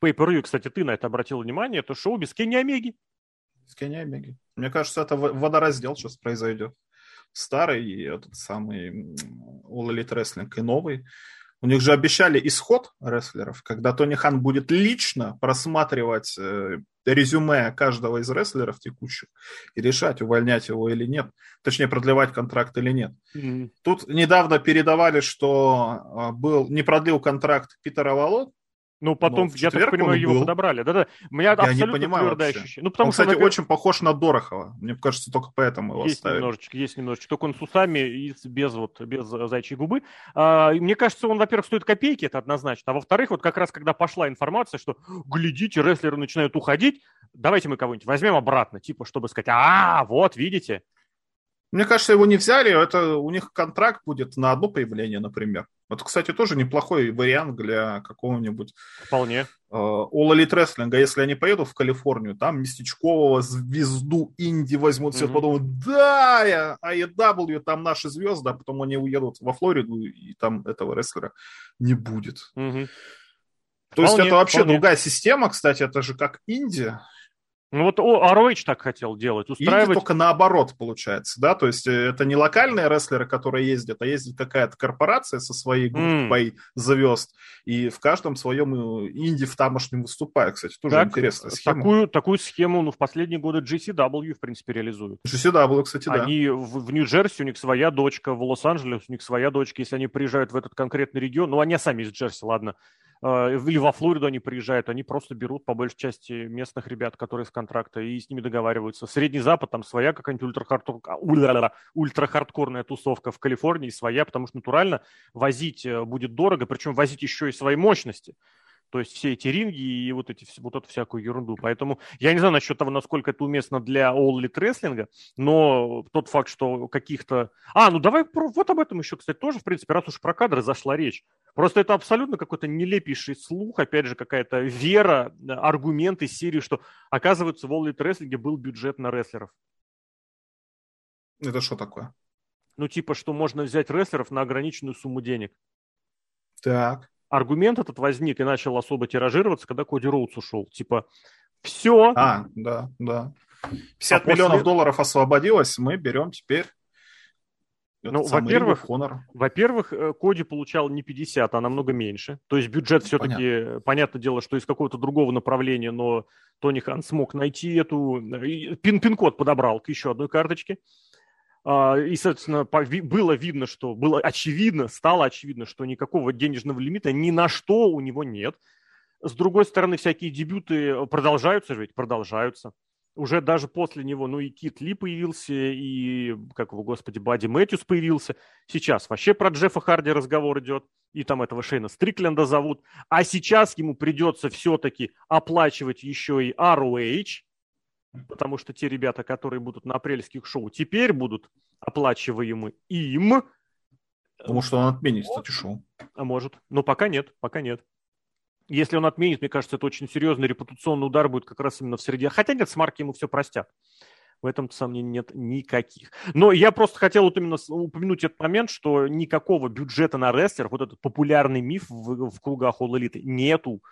pay per кстати, ты на это обратил внимание, это шоу без Кенни Омеги. Без Кенни Омеги. Мне кажется, это водораздел сейчас произойдет старый, и этот самый All Elite Wrestling и новый. У них же обещали исход рестлеров, когда Тони Хан будет лично просматривать э, резюме каждого из рестлеров текущих и решать, увольнять его или нет. Точнее, продлевать контракт или нет. Mm-hmm. Тут недавно передавали, что э, был, не продлил контракт Питера Волод, ну, потом, я так понимаю, его был. подобрали. Да-да. У меня я абсолютно не понимаю твердое вообще. ощущение. Ну, потому он, что, кстати, очень похож на Дорохова. Мне кажется, только поэтому его есть ставили. немножечко, есть немножечко. Только он с усами и без, вот, без зайчьей губы. А, мне кажется, он, во-первых, стоит копейки, это однозначно. А во-вторых, вот как раз, когда пошла информация, что, глядите, рестлеры начинают уходить, давайте мы кого-нибудь возьмем обратно, типа, чтобы сказать, а, вот, видите, мне кажется, его не взяли, это у них контракт будет на одно появление, например. Это, кстати, тоже неплохой вариант для какого-нибудь Вполне. Э, All Elite Wrestling. Если они поедут в Калифорнию, там местечкового звезду инди возьмут, mm-hmm. все подумают, да, я, AEW, там наши звезды, а потом они уедут во Флориду, и там этого рестлера не будет. Mm-hmm. То вполне, есть это вообще вполне. другая система, кстати, это же как Индия. Ну вот ROH так хотел делать, устраивать... Или только наоборот получается, да, то есть э, это не локальные рестлеры, которые ездят, а ездит какая-то корпорация со своей группой mm. звезд, и в каждом своем э, инди в тамошнем выступает, кстати, тоже так, интересная схема. Такую, такую схему, ну, в последние годы GCW, в принципе, реализуют. GCW, кстати, да. Они в, в Нью-Джерси, у них своя дочка, в Лос-Анджелесе у них своя дочка, если они приезжают в этот конкретный регион, ну, они сами из Джерси, ладно, или во Флориду они приезжают, они просто берут по большей части местных ребят, которые с контракта, и с ними договариваются. Средний Запад, там своя какая-нибудь ультрахардкор, а, ультрахардкорная тусовка в Калифорнии, своя, потому что натурально возить э, будет дорого, причем возить еще и свои мощности. То есть все эти ринги и вот, эти, вот эту всякую ерунду. Поэтому я не знаю насчет того, насколько это уместно для All Elite рестлинга, но тот факт, что каких-то... А, ну давай вот об этом еще, кстати, тоже, в принципе, раз уж про кадры зашла речь. Просто это абсолютно какой-то нелепейший слух, опять же, какая-то вера, аргумент из серии, что, оказывается, в All Elite рестлинге был бюджет на рестлеров. Это что такое? Ну, типа, что можно взять рестлеров на ограниченную сумму денег. Так аргумент этот возник и начал особо тиражироваться, когда Коди Роудс ушел. Типа, все. А, да, да. 50 а миллионов после... долларов освободилось, мы берем теперь ну, во-первых, во-первых, э, Коди получал не 50, а намного меньше. То есть бюджет все-таки, понятно. понятное дело, что из какого-то другого направления, но Тони Хан смог найти эту... Э, пин- пин-код подобрал к еще одной карточке. А, и, соответственно, было видно, что было очевидно, стало очевидно, что никакого денежного лимита ни на что у него нет. С другой стороны, всякие дебюты продолжаются ведь, продолжаются. Уже даже после него, ну и Кит Ли появился, и, как его, господи, Бадди Мэтьюс появился. Сейчас вообще про Джеффа Харди разговор идет, и там этого Шейна Стрикленда зовут. А сейчас ему придется все-таки оплачивать еще и ROH, потому что те ребята, которые будут на апрельских шоу, теперь будут оплачиваемы им. Потому что он отменит, кстати, шоу. А может. Но пока нет, пока нет. Если он отменит, мне кажется, это очень серьезный репутационный удар будет как раз именно в среде. Хотя нет, с Марки ему все простят. В этом сомнений нет никаких. Но я просто хотел вот именно упомянуть этот момент, что никакого бюджета на рестлер, вот этот популярный миф в, в кругах All Elite, нету.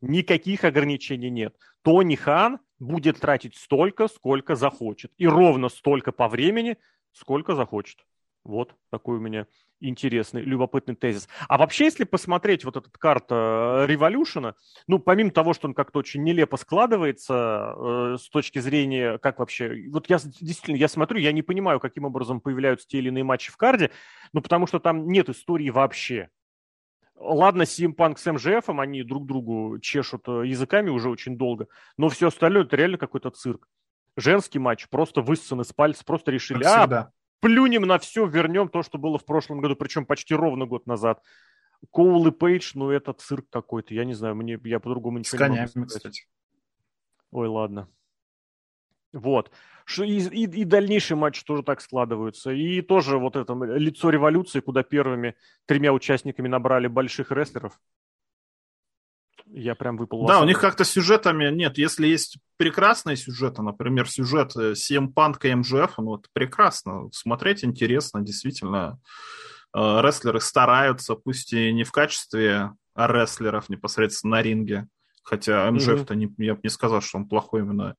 Никаких ограничений нет. Тони Хан будет тратить столько, сколько захочет. И ровно столько по времени, сколько захочет. Вот такой у меня интересный, любопытный тезис. А вообще, если посмотреть вот этот карта Революшена, ну, помимо того, что он как-то очень нелепо складывается э, с точки зрения, как вообще... Вот я действительно, я смотрю, я не понимаю, каким образом появляются те или иные матчи в карде, ну, потому что там нет истории вообще. Ладно, CM Punk с МЖФ, они друг другу чешут э, языками уже очень долго, но все остальное это реально какой-то цирк. Женский матч, просто высосан из пальца, просто решили, а, плюнем на все, вернем то, что было в прошлом году, причем почти ровно год назад. Коул и Пейдж, ну это цирк какой-то, я не знаю, мне я по-другому ничего с конями, не могу сказать. Ой, ладно. Вот. И, и, и дальнейшие матчи тоже так складываются. И тоже вот это лицо революции, куда первыми тремя участниками набрали больших рестлеров. Я прям выпал. Да, у них как-то сюжетами нет. Если есть прекрасные сюжеты, например, сюжет CM Punk и MJF, ну это прекрасно. Смотреть интересно, действительно. Э, рестлеры стараются, пусть и не в качестве рестлеров непосредственно на ринге, хотя МЖФ-то не, я бы не сказал, что он плохой именно э,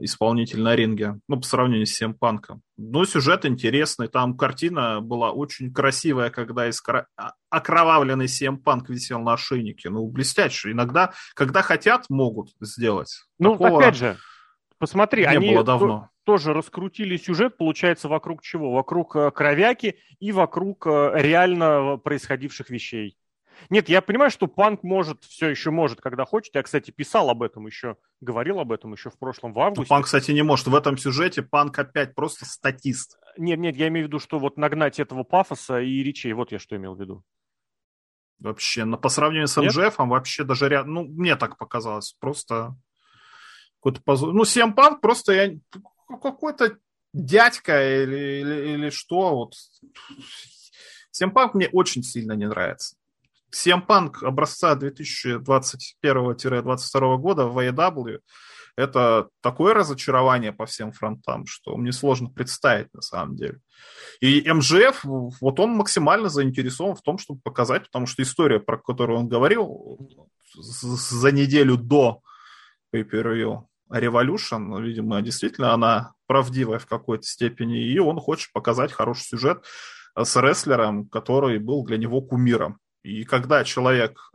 исполнитель на ринге, ну, по сравнению с Сем Панком. Но сюжет интересный, там картина была очень красивая, когда искра... А, окровавленный Сем Панк висел на ошейнике. Ну, блестяще. Иногда, когда хотят, могут сделать. Ну, Такого опять же, посмотри, не они было давно. тоже раскрутили сюжет, получается, вокруг чего? Вокруг э, кровяки и вокруг э, реально происходивших вещей. Нет, я понимаю, что панк может, все еще может, когда хочет. Я, кстати, писал об этом еще, говорил об этом еще в прошлом, в августе. Панк, кстати, не может. В этом сюжете панк опять просто статист. Нет, нет, я имею в виду, что вот нагнать этого пафоса и речей. Вот я что имел в виду. Вообще, но по сравнению с МЖФ, вообще даже ряд... Ну, мне так показалось. Просто какой-то позор. Ну, Сем Панк просто я... какой-то дядька или, или, или что. Вот. Сем Панк мне очень сильно не нравится. CM образца 2021-2022 года в AEW это такое разочарование по всем фронтам, что мне сложно представить на самом деле. И МЖФ, вот он максимально заинтересован в том, чтобы показать, потому что история, про которую он говорил за неделю до pay-per-view Revolution, видимо, действительно она правдивая в какой-то степени, и он хочет показать хороший сюжет с рестлером, который был для него кумиром. И когда человек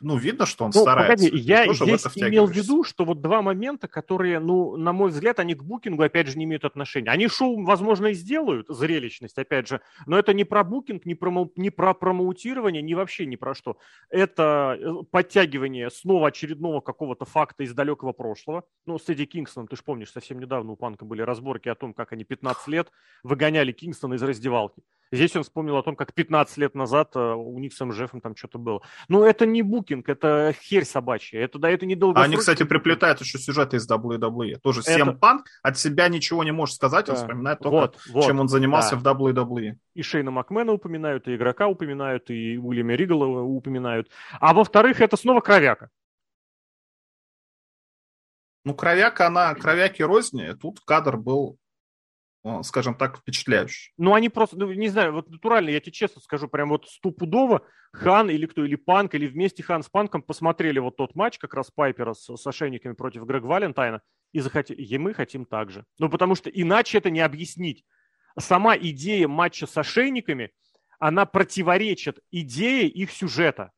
ну, видно, что он ну, старается. Погоди, я здесь в имел в виду, что вот два момента, которые, ну, на мой взгляд, они к букингу, опять же, не имеют отношения. Они шоу, возможно, и сделают, зрелищность, опять же, но это не про букинг, не про, не про промоутирование, не вообще ни про что. Это э, подтягивание снова очередного какого-то факта из далекого прошлого. Ну, с Эдди Кингстоном, ты же помнишь, совсем недавно у Панка были разборки о том, как они 15 лет выгоняли Кингстона из раздевалки. Здесь он вспомнил о том, как 15 лет назад э, у них с МЖФом там что-то было. Но это не букинг, это херь собачья. Это, да, это недолго. Они, кстати, приплетают еще сюжеты из WWE. Тоже это... Сем Панк от себя ничего не может сказать, да. он вспоминает только, вот, вот, чем он занимался да. в WWE. И Шейна Макмена упоминают, и игрока упоминают, и Уильяма Ригала упоминают. А во-вторых, это снова кровяка. Ну, кровяка, она, кровяки розни. Тут кадр был скажем так, впечатляющий. Ну, они просто, ну, не знаю, вот натурально, я тебе честно скажу, прям вот стопудово Хан или кто, или Панк, или вместе Хан с Панком посмотрели вот тот матч как раз Пайпера с, с ошейниками против Грега Валентайна и захотели, и мы хотим так же. Ну, потому что иначе это не объяснить. Сама идея матча с ошейниками, она противоречит идее их сюжета.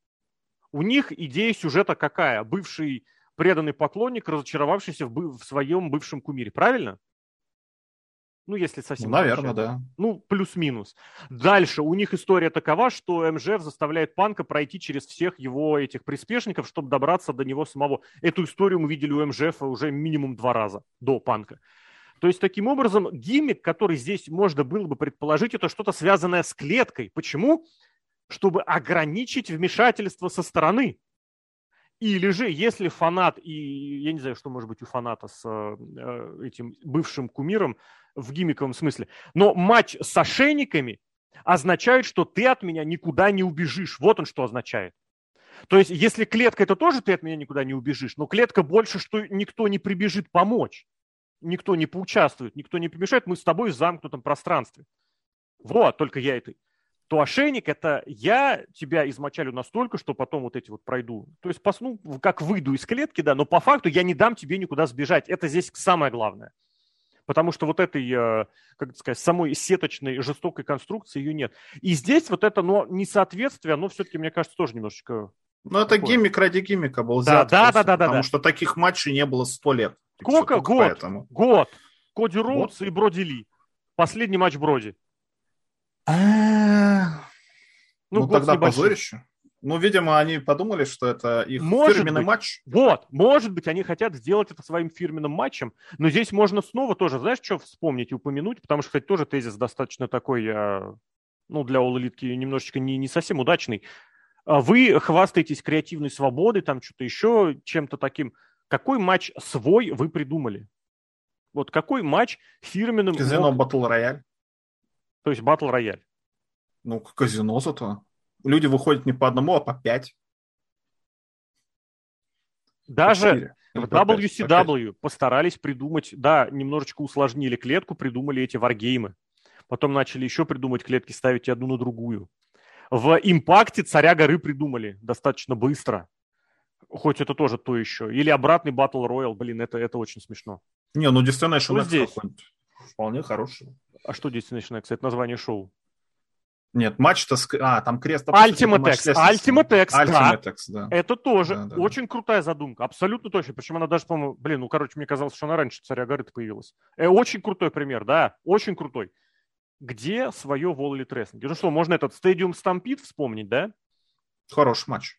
У них идея сюжета какая? Бывший преданный поклонник, разочаровавшийся в, в своем бывшем кумире. Правильно? Ну, если совсем... Ну, наверное, да. Ну, плюс-минус. Дальше у них история такова, что МЖФ заставляет Панка пройти через всех его этих приспешников, чтобы добраться до него самого. Эту историю мы видели у МЖФ уже минимум два раза до Панка. То есть, таким образом, гиммик, который здесь можно было бы предположить, это что-то связанное с клеткой. Почему? Чтобы ограничить вмешательство со стороны. Или же, если фанат, и я не знаю, что может быть у фаната с э, этим бывшим кумиром в гиммиковом смысле, но матч с ошейниками означает, что ты от меня никуда не убежишь. Вот он что означает. То есть, если клетка, это тоже ты от меня никуда не убежишь, но клетка больше, что никто не прибежит помочь, никто не поучаствует, никто не помешает, мы с тобой в замкнутом пространстве. Вот, только я и ты то ошейник – это я тебя измочалю настолько, что потом вот эти вот пройду. То есть, ну, как выйду из клетки, да, но по факту я не дам тебе никуда сбежать. Это здесь самое главное. Потому что вот этой, э, как сказать, самой сеточной жестокой конструкции ее нет. И здесь вот это но несоответствие, оно все-таки, мне кажется, тоже немножечко... Ну, это такое. гиммик ради гиммика был да, взят. Да, да, да, да. Потому да. что таких матчей не было сто лет. Сколько? Год. Поэтому. Год. Коди Роудс и Броди Ли. Последний матч Броди. А, ну, ну тогда позорище. Ну, видимо, они подумали, что это их может фирменный быть. матч. Вот, может быть, они хотят сделать это своим фирменным матчем, но здесь можно снова тоже, знаешь, что вспомнить и упомянуть, потому что, кстати, тоже тезис достаточно такой, а, ну, для All Elite немножечко не, не совсем удачный. А вы хвастаетесь креативной свободой, там что-то еще, чем-то таким. Какой матч свой вы придумали? Вот какой матч фирменным... Казино мог... Battle Royale. То есть Battle Royale. Ну, казино зато. Люди выходят не по одному, а по пять. Даже в WCW постарались придумать, да, немножечко усложнили клетку, придумали эти варгеймы. Потом начали еще придумать клетки, ставить одну на другую. В импакте царя горы придумали достаточно быстро. Хоть это тоже то еще. Или обратный Battle Royale, блин, это, это очень смешно. Не, ну Destination что здесь? вполне хороший. А что Destination X? Это название шоу. Нет, матч-то... А, там крест... Ultimate X. Ultimate X, Ultimate да. X, да. Это тоже да, да, очень да. крутая задумка. Абсолютно точно. Причем она даже, по-моему... Блин, ну, короче, мне казалось, что она раньше Царя горы появилась. Э, очень крутой пример, да. Очень крутой. Где свое Волли Трестлинг? Ну что, можно этот Stadium Stampede вспомнить, да? Хороший матч.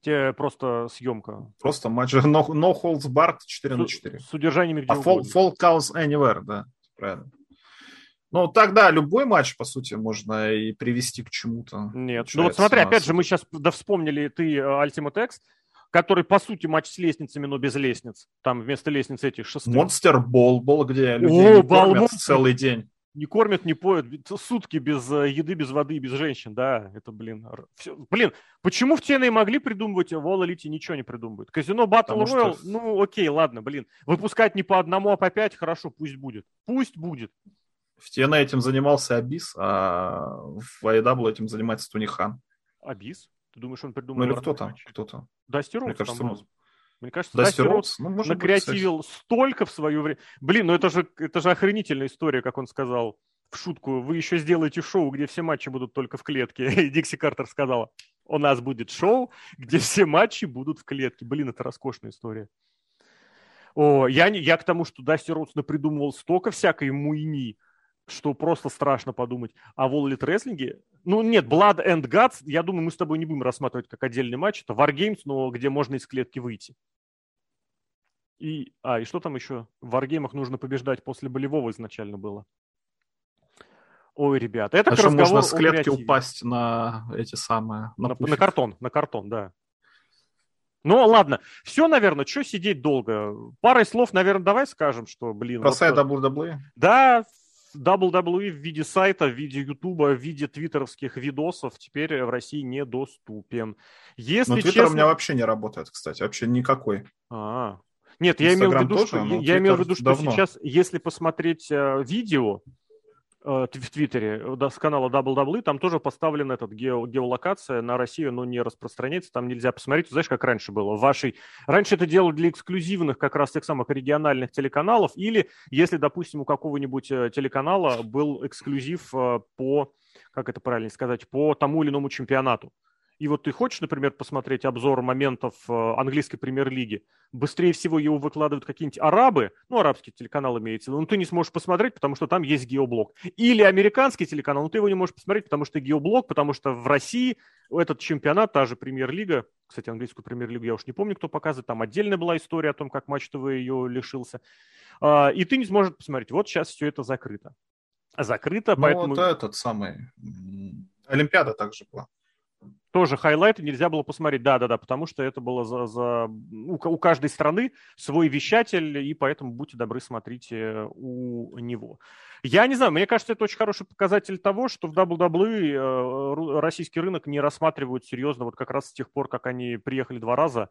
Те просто съемка. Просто матч no, no holds barred 4 на 4. С удержаниями где А fall, fall anywhere, да. Правильно. Ну, тогда любой матч, по сути, можно и привести к чему-то. Нет. Ну, вот смотри, опять же, мы сейчас да, вспомнили ты э, Ultimate X, который, по сути, матч с лестницами, но без лестниц. Там вместо лесниц этих шестых. Монстер Бол, где людей О, не кормят целый день не кормят, не поют, сутки без э, еды, без воды, без женщин, да, это, блин, все. блин, почему в TNA могли придумывать, а в All Elite ничего не придумывают? Казино Battle Royale, что... ну, окей, ладно, блин, выпускать не по одному, а по пять, хорошо, пусть будет, пусть будет. В TNA этим занимался Абис, а в AEW этим занимается Тунихан. Абис? Ты думаешь, он придумал? Ну или кто там, кто-то. Дасти Мне кажется, там мне кажется, Дасти Роудс ну, накреативил быть, столько в свое время. Блин, ну это же, это же охренительная история, как он сказал в шутку. Вы еще сделаете шоу, где все матчи будут только в клетке. И Дикси Картер сказала, у нас будет шоу, где все матчи будут в клетке. Блин, это роскошная история. О, я, не, я к тому, что Дасти Роудс придумывал столько всякой муйни, что просто страшно подумать. А в All Elite Wrestling, ну нет, Blood and Guts, я думаю, мы с тобой не будем рассматривать как отдельный матч. Это Wargames, но где можно из клетки выйти. И, а, и что там еще? В варгеймах нужно побеждать после болевого изначально было. Ой, ребята, это а что можно с клетки упасть на эти самые... На, на, на картон, на картон, да. Ну, ладно. Все, наверное, что сидеть долго? Парой слов, наверное, давай скажем, что, блин... Про вот, сайт WWE? Да, WWE в виде сайта, в виде Ютуба, в виде твиттеровских видосов теперь в России недоступен. Если Но Твиттер честно... у меня вообще не работает, кстати, вообще никакой. А, нет, я имел в виду, тоже, что, я имел в виду, что давно. сейчас, если посмотреть э, видео в Твиттере э, с канала WWE, там тоже поставлена этот гео, геолокация на Россию, но не распространяется, там нельзя посмотреть. Знаешь, как раньше было? В вашей... Раньше это делали для эксклюзивных как раз тех самых региональных телеканалов, или если, допустим, у какого-нибудь э, телеканала был эксклюзив э, по, как это правильно сказать, по тому или иному чемпионату и вот ты хочешь, например, посмотреть обзор моментов э, английской премьер-лиги, быстрее всего его выкладывают какие-нибудь арабы, ну, арабский телеканал имеется в виду, но ты не сможешь посмотреть, потому что там есть геоблок. Или американский телеканал, но ты его не можешь посмотреть, потому что геоблок, потому что в России этот чемпионат, та же премьер-лига, кстати, английскую премьер-лигу я уж не помню, кто показывает, там отдельная была история о том, как матч ТВ ее лишился, а, и ты не сможешь посмотреть. Вот сейчас все это закрыто. Закрыто, ну, поэтому... вот этот самый... Олимпиада также была тоже хайлайты нельзя было посмотреть. Да-да-да, потому что это было за, за... У, каждой страны свой вещатель, и поэтому будьте добры, смотрите у него. Я не знаю, мне кажется, это очень хороший показатель того, что в WWE э, российский рынок не рассматривают серьезно вот как раз с тех пор, как они приехали два раза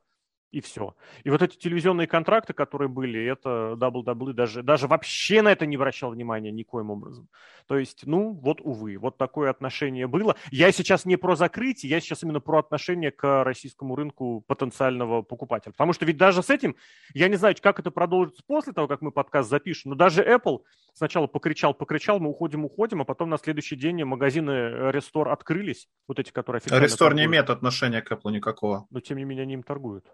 и все. И вот эти телевизионные контракты, которые были, это WWE даже, даже вообще на это не обращал внимания никоим образом. То есть, ну, вот, увы, вот такое отношение было. Я сейчас не про закрытие, я сейчас именно про отношение к российскому рынку потенциального покупателя. Потому что ведь даже с этим, я не знаю, как это продолжится после того, как мы подкаст запишем, но даже Apple сначала покричал, покричал, мы уходим, уходим, а потом на следующий день магазины Restore открылись, вот эти, которые официально Restore торгуют. не имеет отношения к Apple никакого. Но, тем не менее, они им торгуют.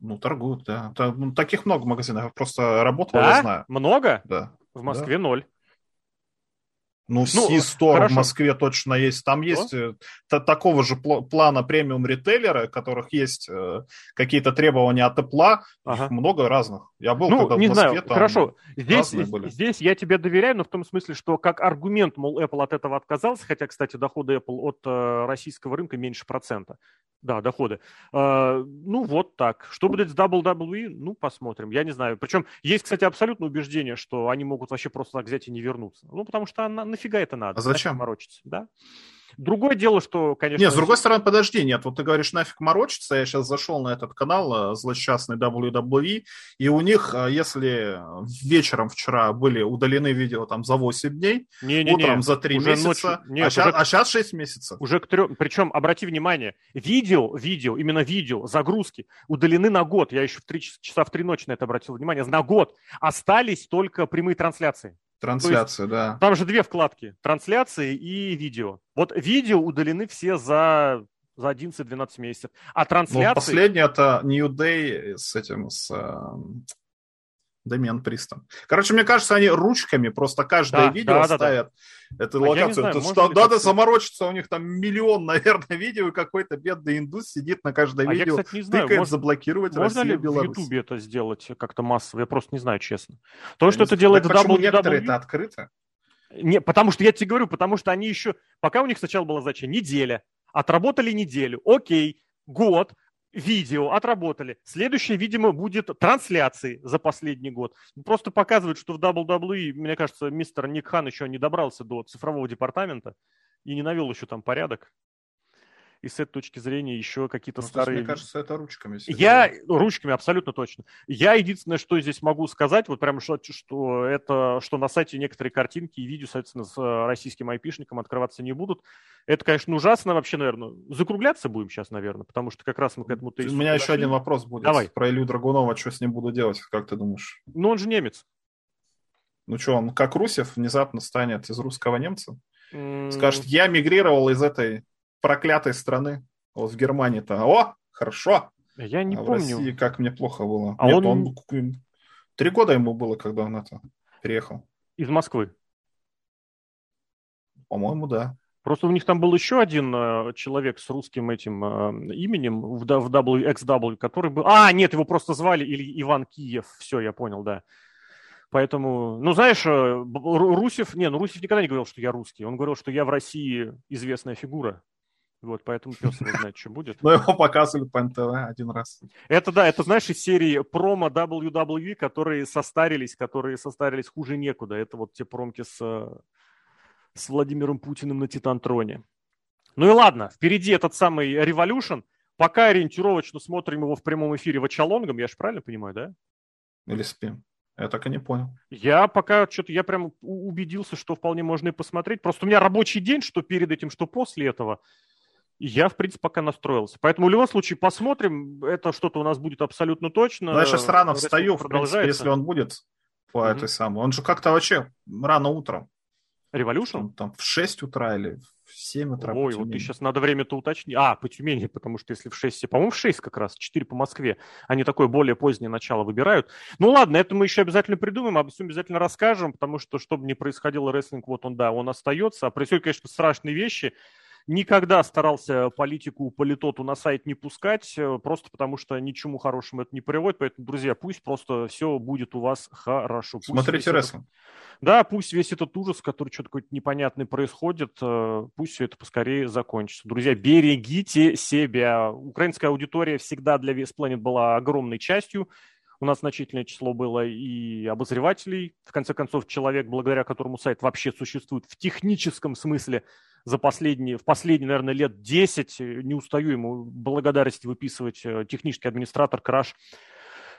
Ну, торгуют, да. ну, таких много магазинов. Я просто работал, да? я знаю. Много? Да. В Москве да. ноль. Ну, ну, в Москве точно есть. Там есть э, т- такого же пл- плана премиум ритейлера, у которых есть э, какие-то требования от Apple. Ага. Их много разных. Я был ну, когда не в Москве, знаю, там хорошо. Здесь, здесь я тебе доверяю, но в том смысле, что как аргумент, мол, Apple от этого отказался, хотя, кстати, доходы Apple от э, российского рынка меньше процента. Да, доходы. Э, ну, вот так. Что будет с WWE? Ну, посмотрим. Я не знаю. Причем есть, кстати, абсолютное убеждение, что они могут вообще просто так взять и не вернуться. Ну, потому что она, нафига это надо? А зачем? Морочиться, да? Другое дело, что, конечно... Нет, с другой стороны, подожди, нет, вот ты говоришь, нафиг морочиться, я сейчас зашел на этот канал э, злосчастный WWE, и у них, э, если вечером вчера были удалены видео там за 8 дней, не, не, утром не, за 3 месяца, ночью, нет, а, сейчас, уже, а сейчас 6 месяцев. Уже к трем, причем, обрати внимание, видео, видео, именно видео, загрузки удалены на год, я еще в 3 часа в 3 ночи на это обратил внимание, на год, остались только прямые трансляции. Трансляция, есть, да. Там же две вкладки. Трансляции и видео. Вот видео удалены все за, за 11-12 месяцев. А трансляции... Ну, последнее это New Day с этим, с эм, Дэмиан Пристом. Короче, мне кажется, они ручками просто каждое да, видео да, ставят да, эту а локацию. Знаю, что, надо заморочиться, у них там миллион, наверное, видео, и какой-то бедный индус сидит на каждое а видео, я, кстати, не знаю, тыкает может, заблокировать можно Россию, ли Беларусь. в Ютубе это сделать как-то массово? Я просто не знаю, честно. То, я что это делает так почему WWE... некоторые это открыто? Не, потому что я тебе говорю, потому что они еще... Пока у них сначала была задача неделя, отработали неделю, окей, год, видео отработали. Следующее, видимо, будет трансляции за последний год. Просто показывает, что в WWE, мне кажется, мистер Ник Хан еще не добрался до цифрового департамента и не навел еще там порядок и с этой точки зрения еще какие-то ну, старые... Есть, мне кажется, это ручками. Я... Ручками, абсолютно точно. Я единственное, что здесь могу сказать, вот прямо что, что это, что на сайте некоторые картинки и видео, соответственно, с э, российским айпишником открываться не будут. Это, конечно, ужасно вообще, наверное. Закругляться будем сейчас, наверное, потому что как раз мы к этому... У меня еще один вопрос будет. Давай. Про Илью Драгунова, что с ним буду делать, как ты думаешь? Ну, он же немец. Ну что, он как Русев внезапно станет из русского немца? Скажет, я мигрировал из этой проклятой страны. Вот в Германии-то, о, хорошо. Я не а помню. В России как мне плохо было. А Нет, он... он... Три года ему было, когда он это приехал. Из Москвы? По-моему, да. Просто у них там был еще один э, человек с русским этим э, именем в, в WXW, который был... А, нет, его просто звали или Иван Киев. Все, я понял, да. Поэтому, ну, знаешь, э, Русев... Не, ну, Русев никогда не говорил, что я русский. Он говорил, что я в России известная фигура. Вот, поэтому пес не знает, что будет. Но его показывали по НТВ один раз. Это да, это, знаешь, из серии промо WWE, которые состарились, которые состарились хуже некуда. Это вот те промки с, с Владимиром Путиным на Титантроне. Ну и ладно, впереди этот самый Revolution. Пока ориентировочно смотрим его в прямом эфире в Ачалонгом, я же правильно понимаю, да? Или спим. Я так и не понял. Я пока что-то, я прям убедился, что вполне можно и посмотреть. Просто у меня рабочий день, что перед этим, что после этого. Я, в принципе, пока настроился. Поэтому в любом случае посмотрим. Это что-то у нас будет абсолютно точно. Ну, я сейчас рано встаю, в принципе, если он будет по mm-hmm. этой самой. Он же как-то вообще рано утром. Революшн? Там в 6 утра или в 7 утра. Ой, вот ты сейчас надо время-то уточнить. А, по Тюмени, потому что если в 6, по-моему, в 6 как раз, 4 по Москве, они такое более позднее начало выбирают. Ну ладно, это мы еще обязательно придумаем, обо всем обязательно расскажем, потому что, чтобы не происходило рестлинг, вот он, да, он остается. А происходят, конечно, страшные вещи. Никогда старался политику, политоту на сайт не пускать, э, просто потому что ничему хорошему это не приводит. Поэтому, друзья, пусть просто все будет у вас хорошо. Пусть Смотрите рестлинг. Да, пусть весь этот ужас, который что-то какой-то непонятный происходит, э, пусть все это поскорее закончится. Друзья, берегите себя. Украинская аудитория всегда для Вес Planet была огромной частью. У нас значительное число было и обозревателей. В конце концов, человек, благодаря которому сайт вообще существует в техническом смысле, за последние, в последние, наверное, лет 10, не устаю ему благодарности выписывать, э, технический администратор Краш,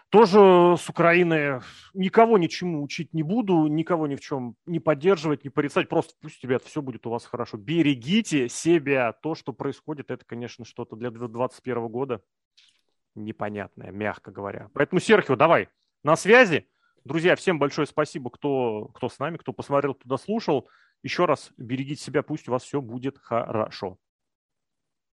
тоже с Украины никого ничему учить не буду, никого ни в чем не поддерживать, не порицать. Просто пусть, ребят, все будет у вас хорошо. Берегите себя. То, что происходит, это, конечно, что-то для 2021 года непонятное, мягко говоря. Поэтому, Серхио, давай, на связи. Друзья, всем большое спасибо, кто, кто с нами, кто посмотрел, кто дослушал. Еще раз берегите себя, пусть у вас все будет хорошо.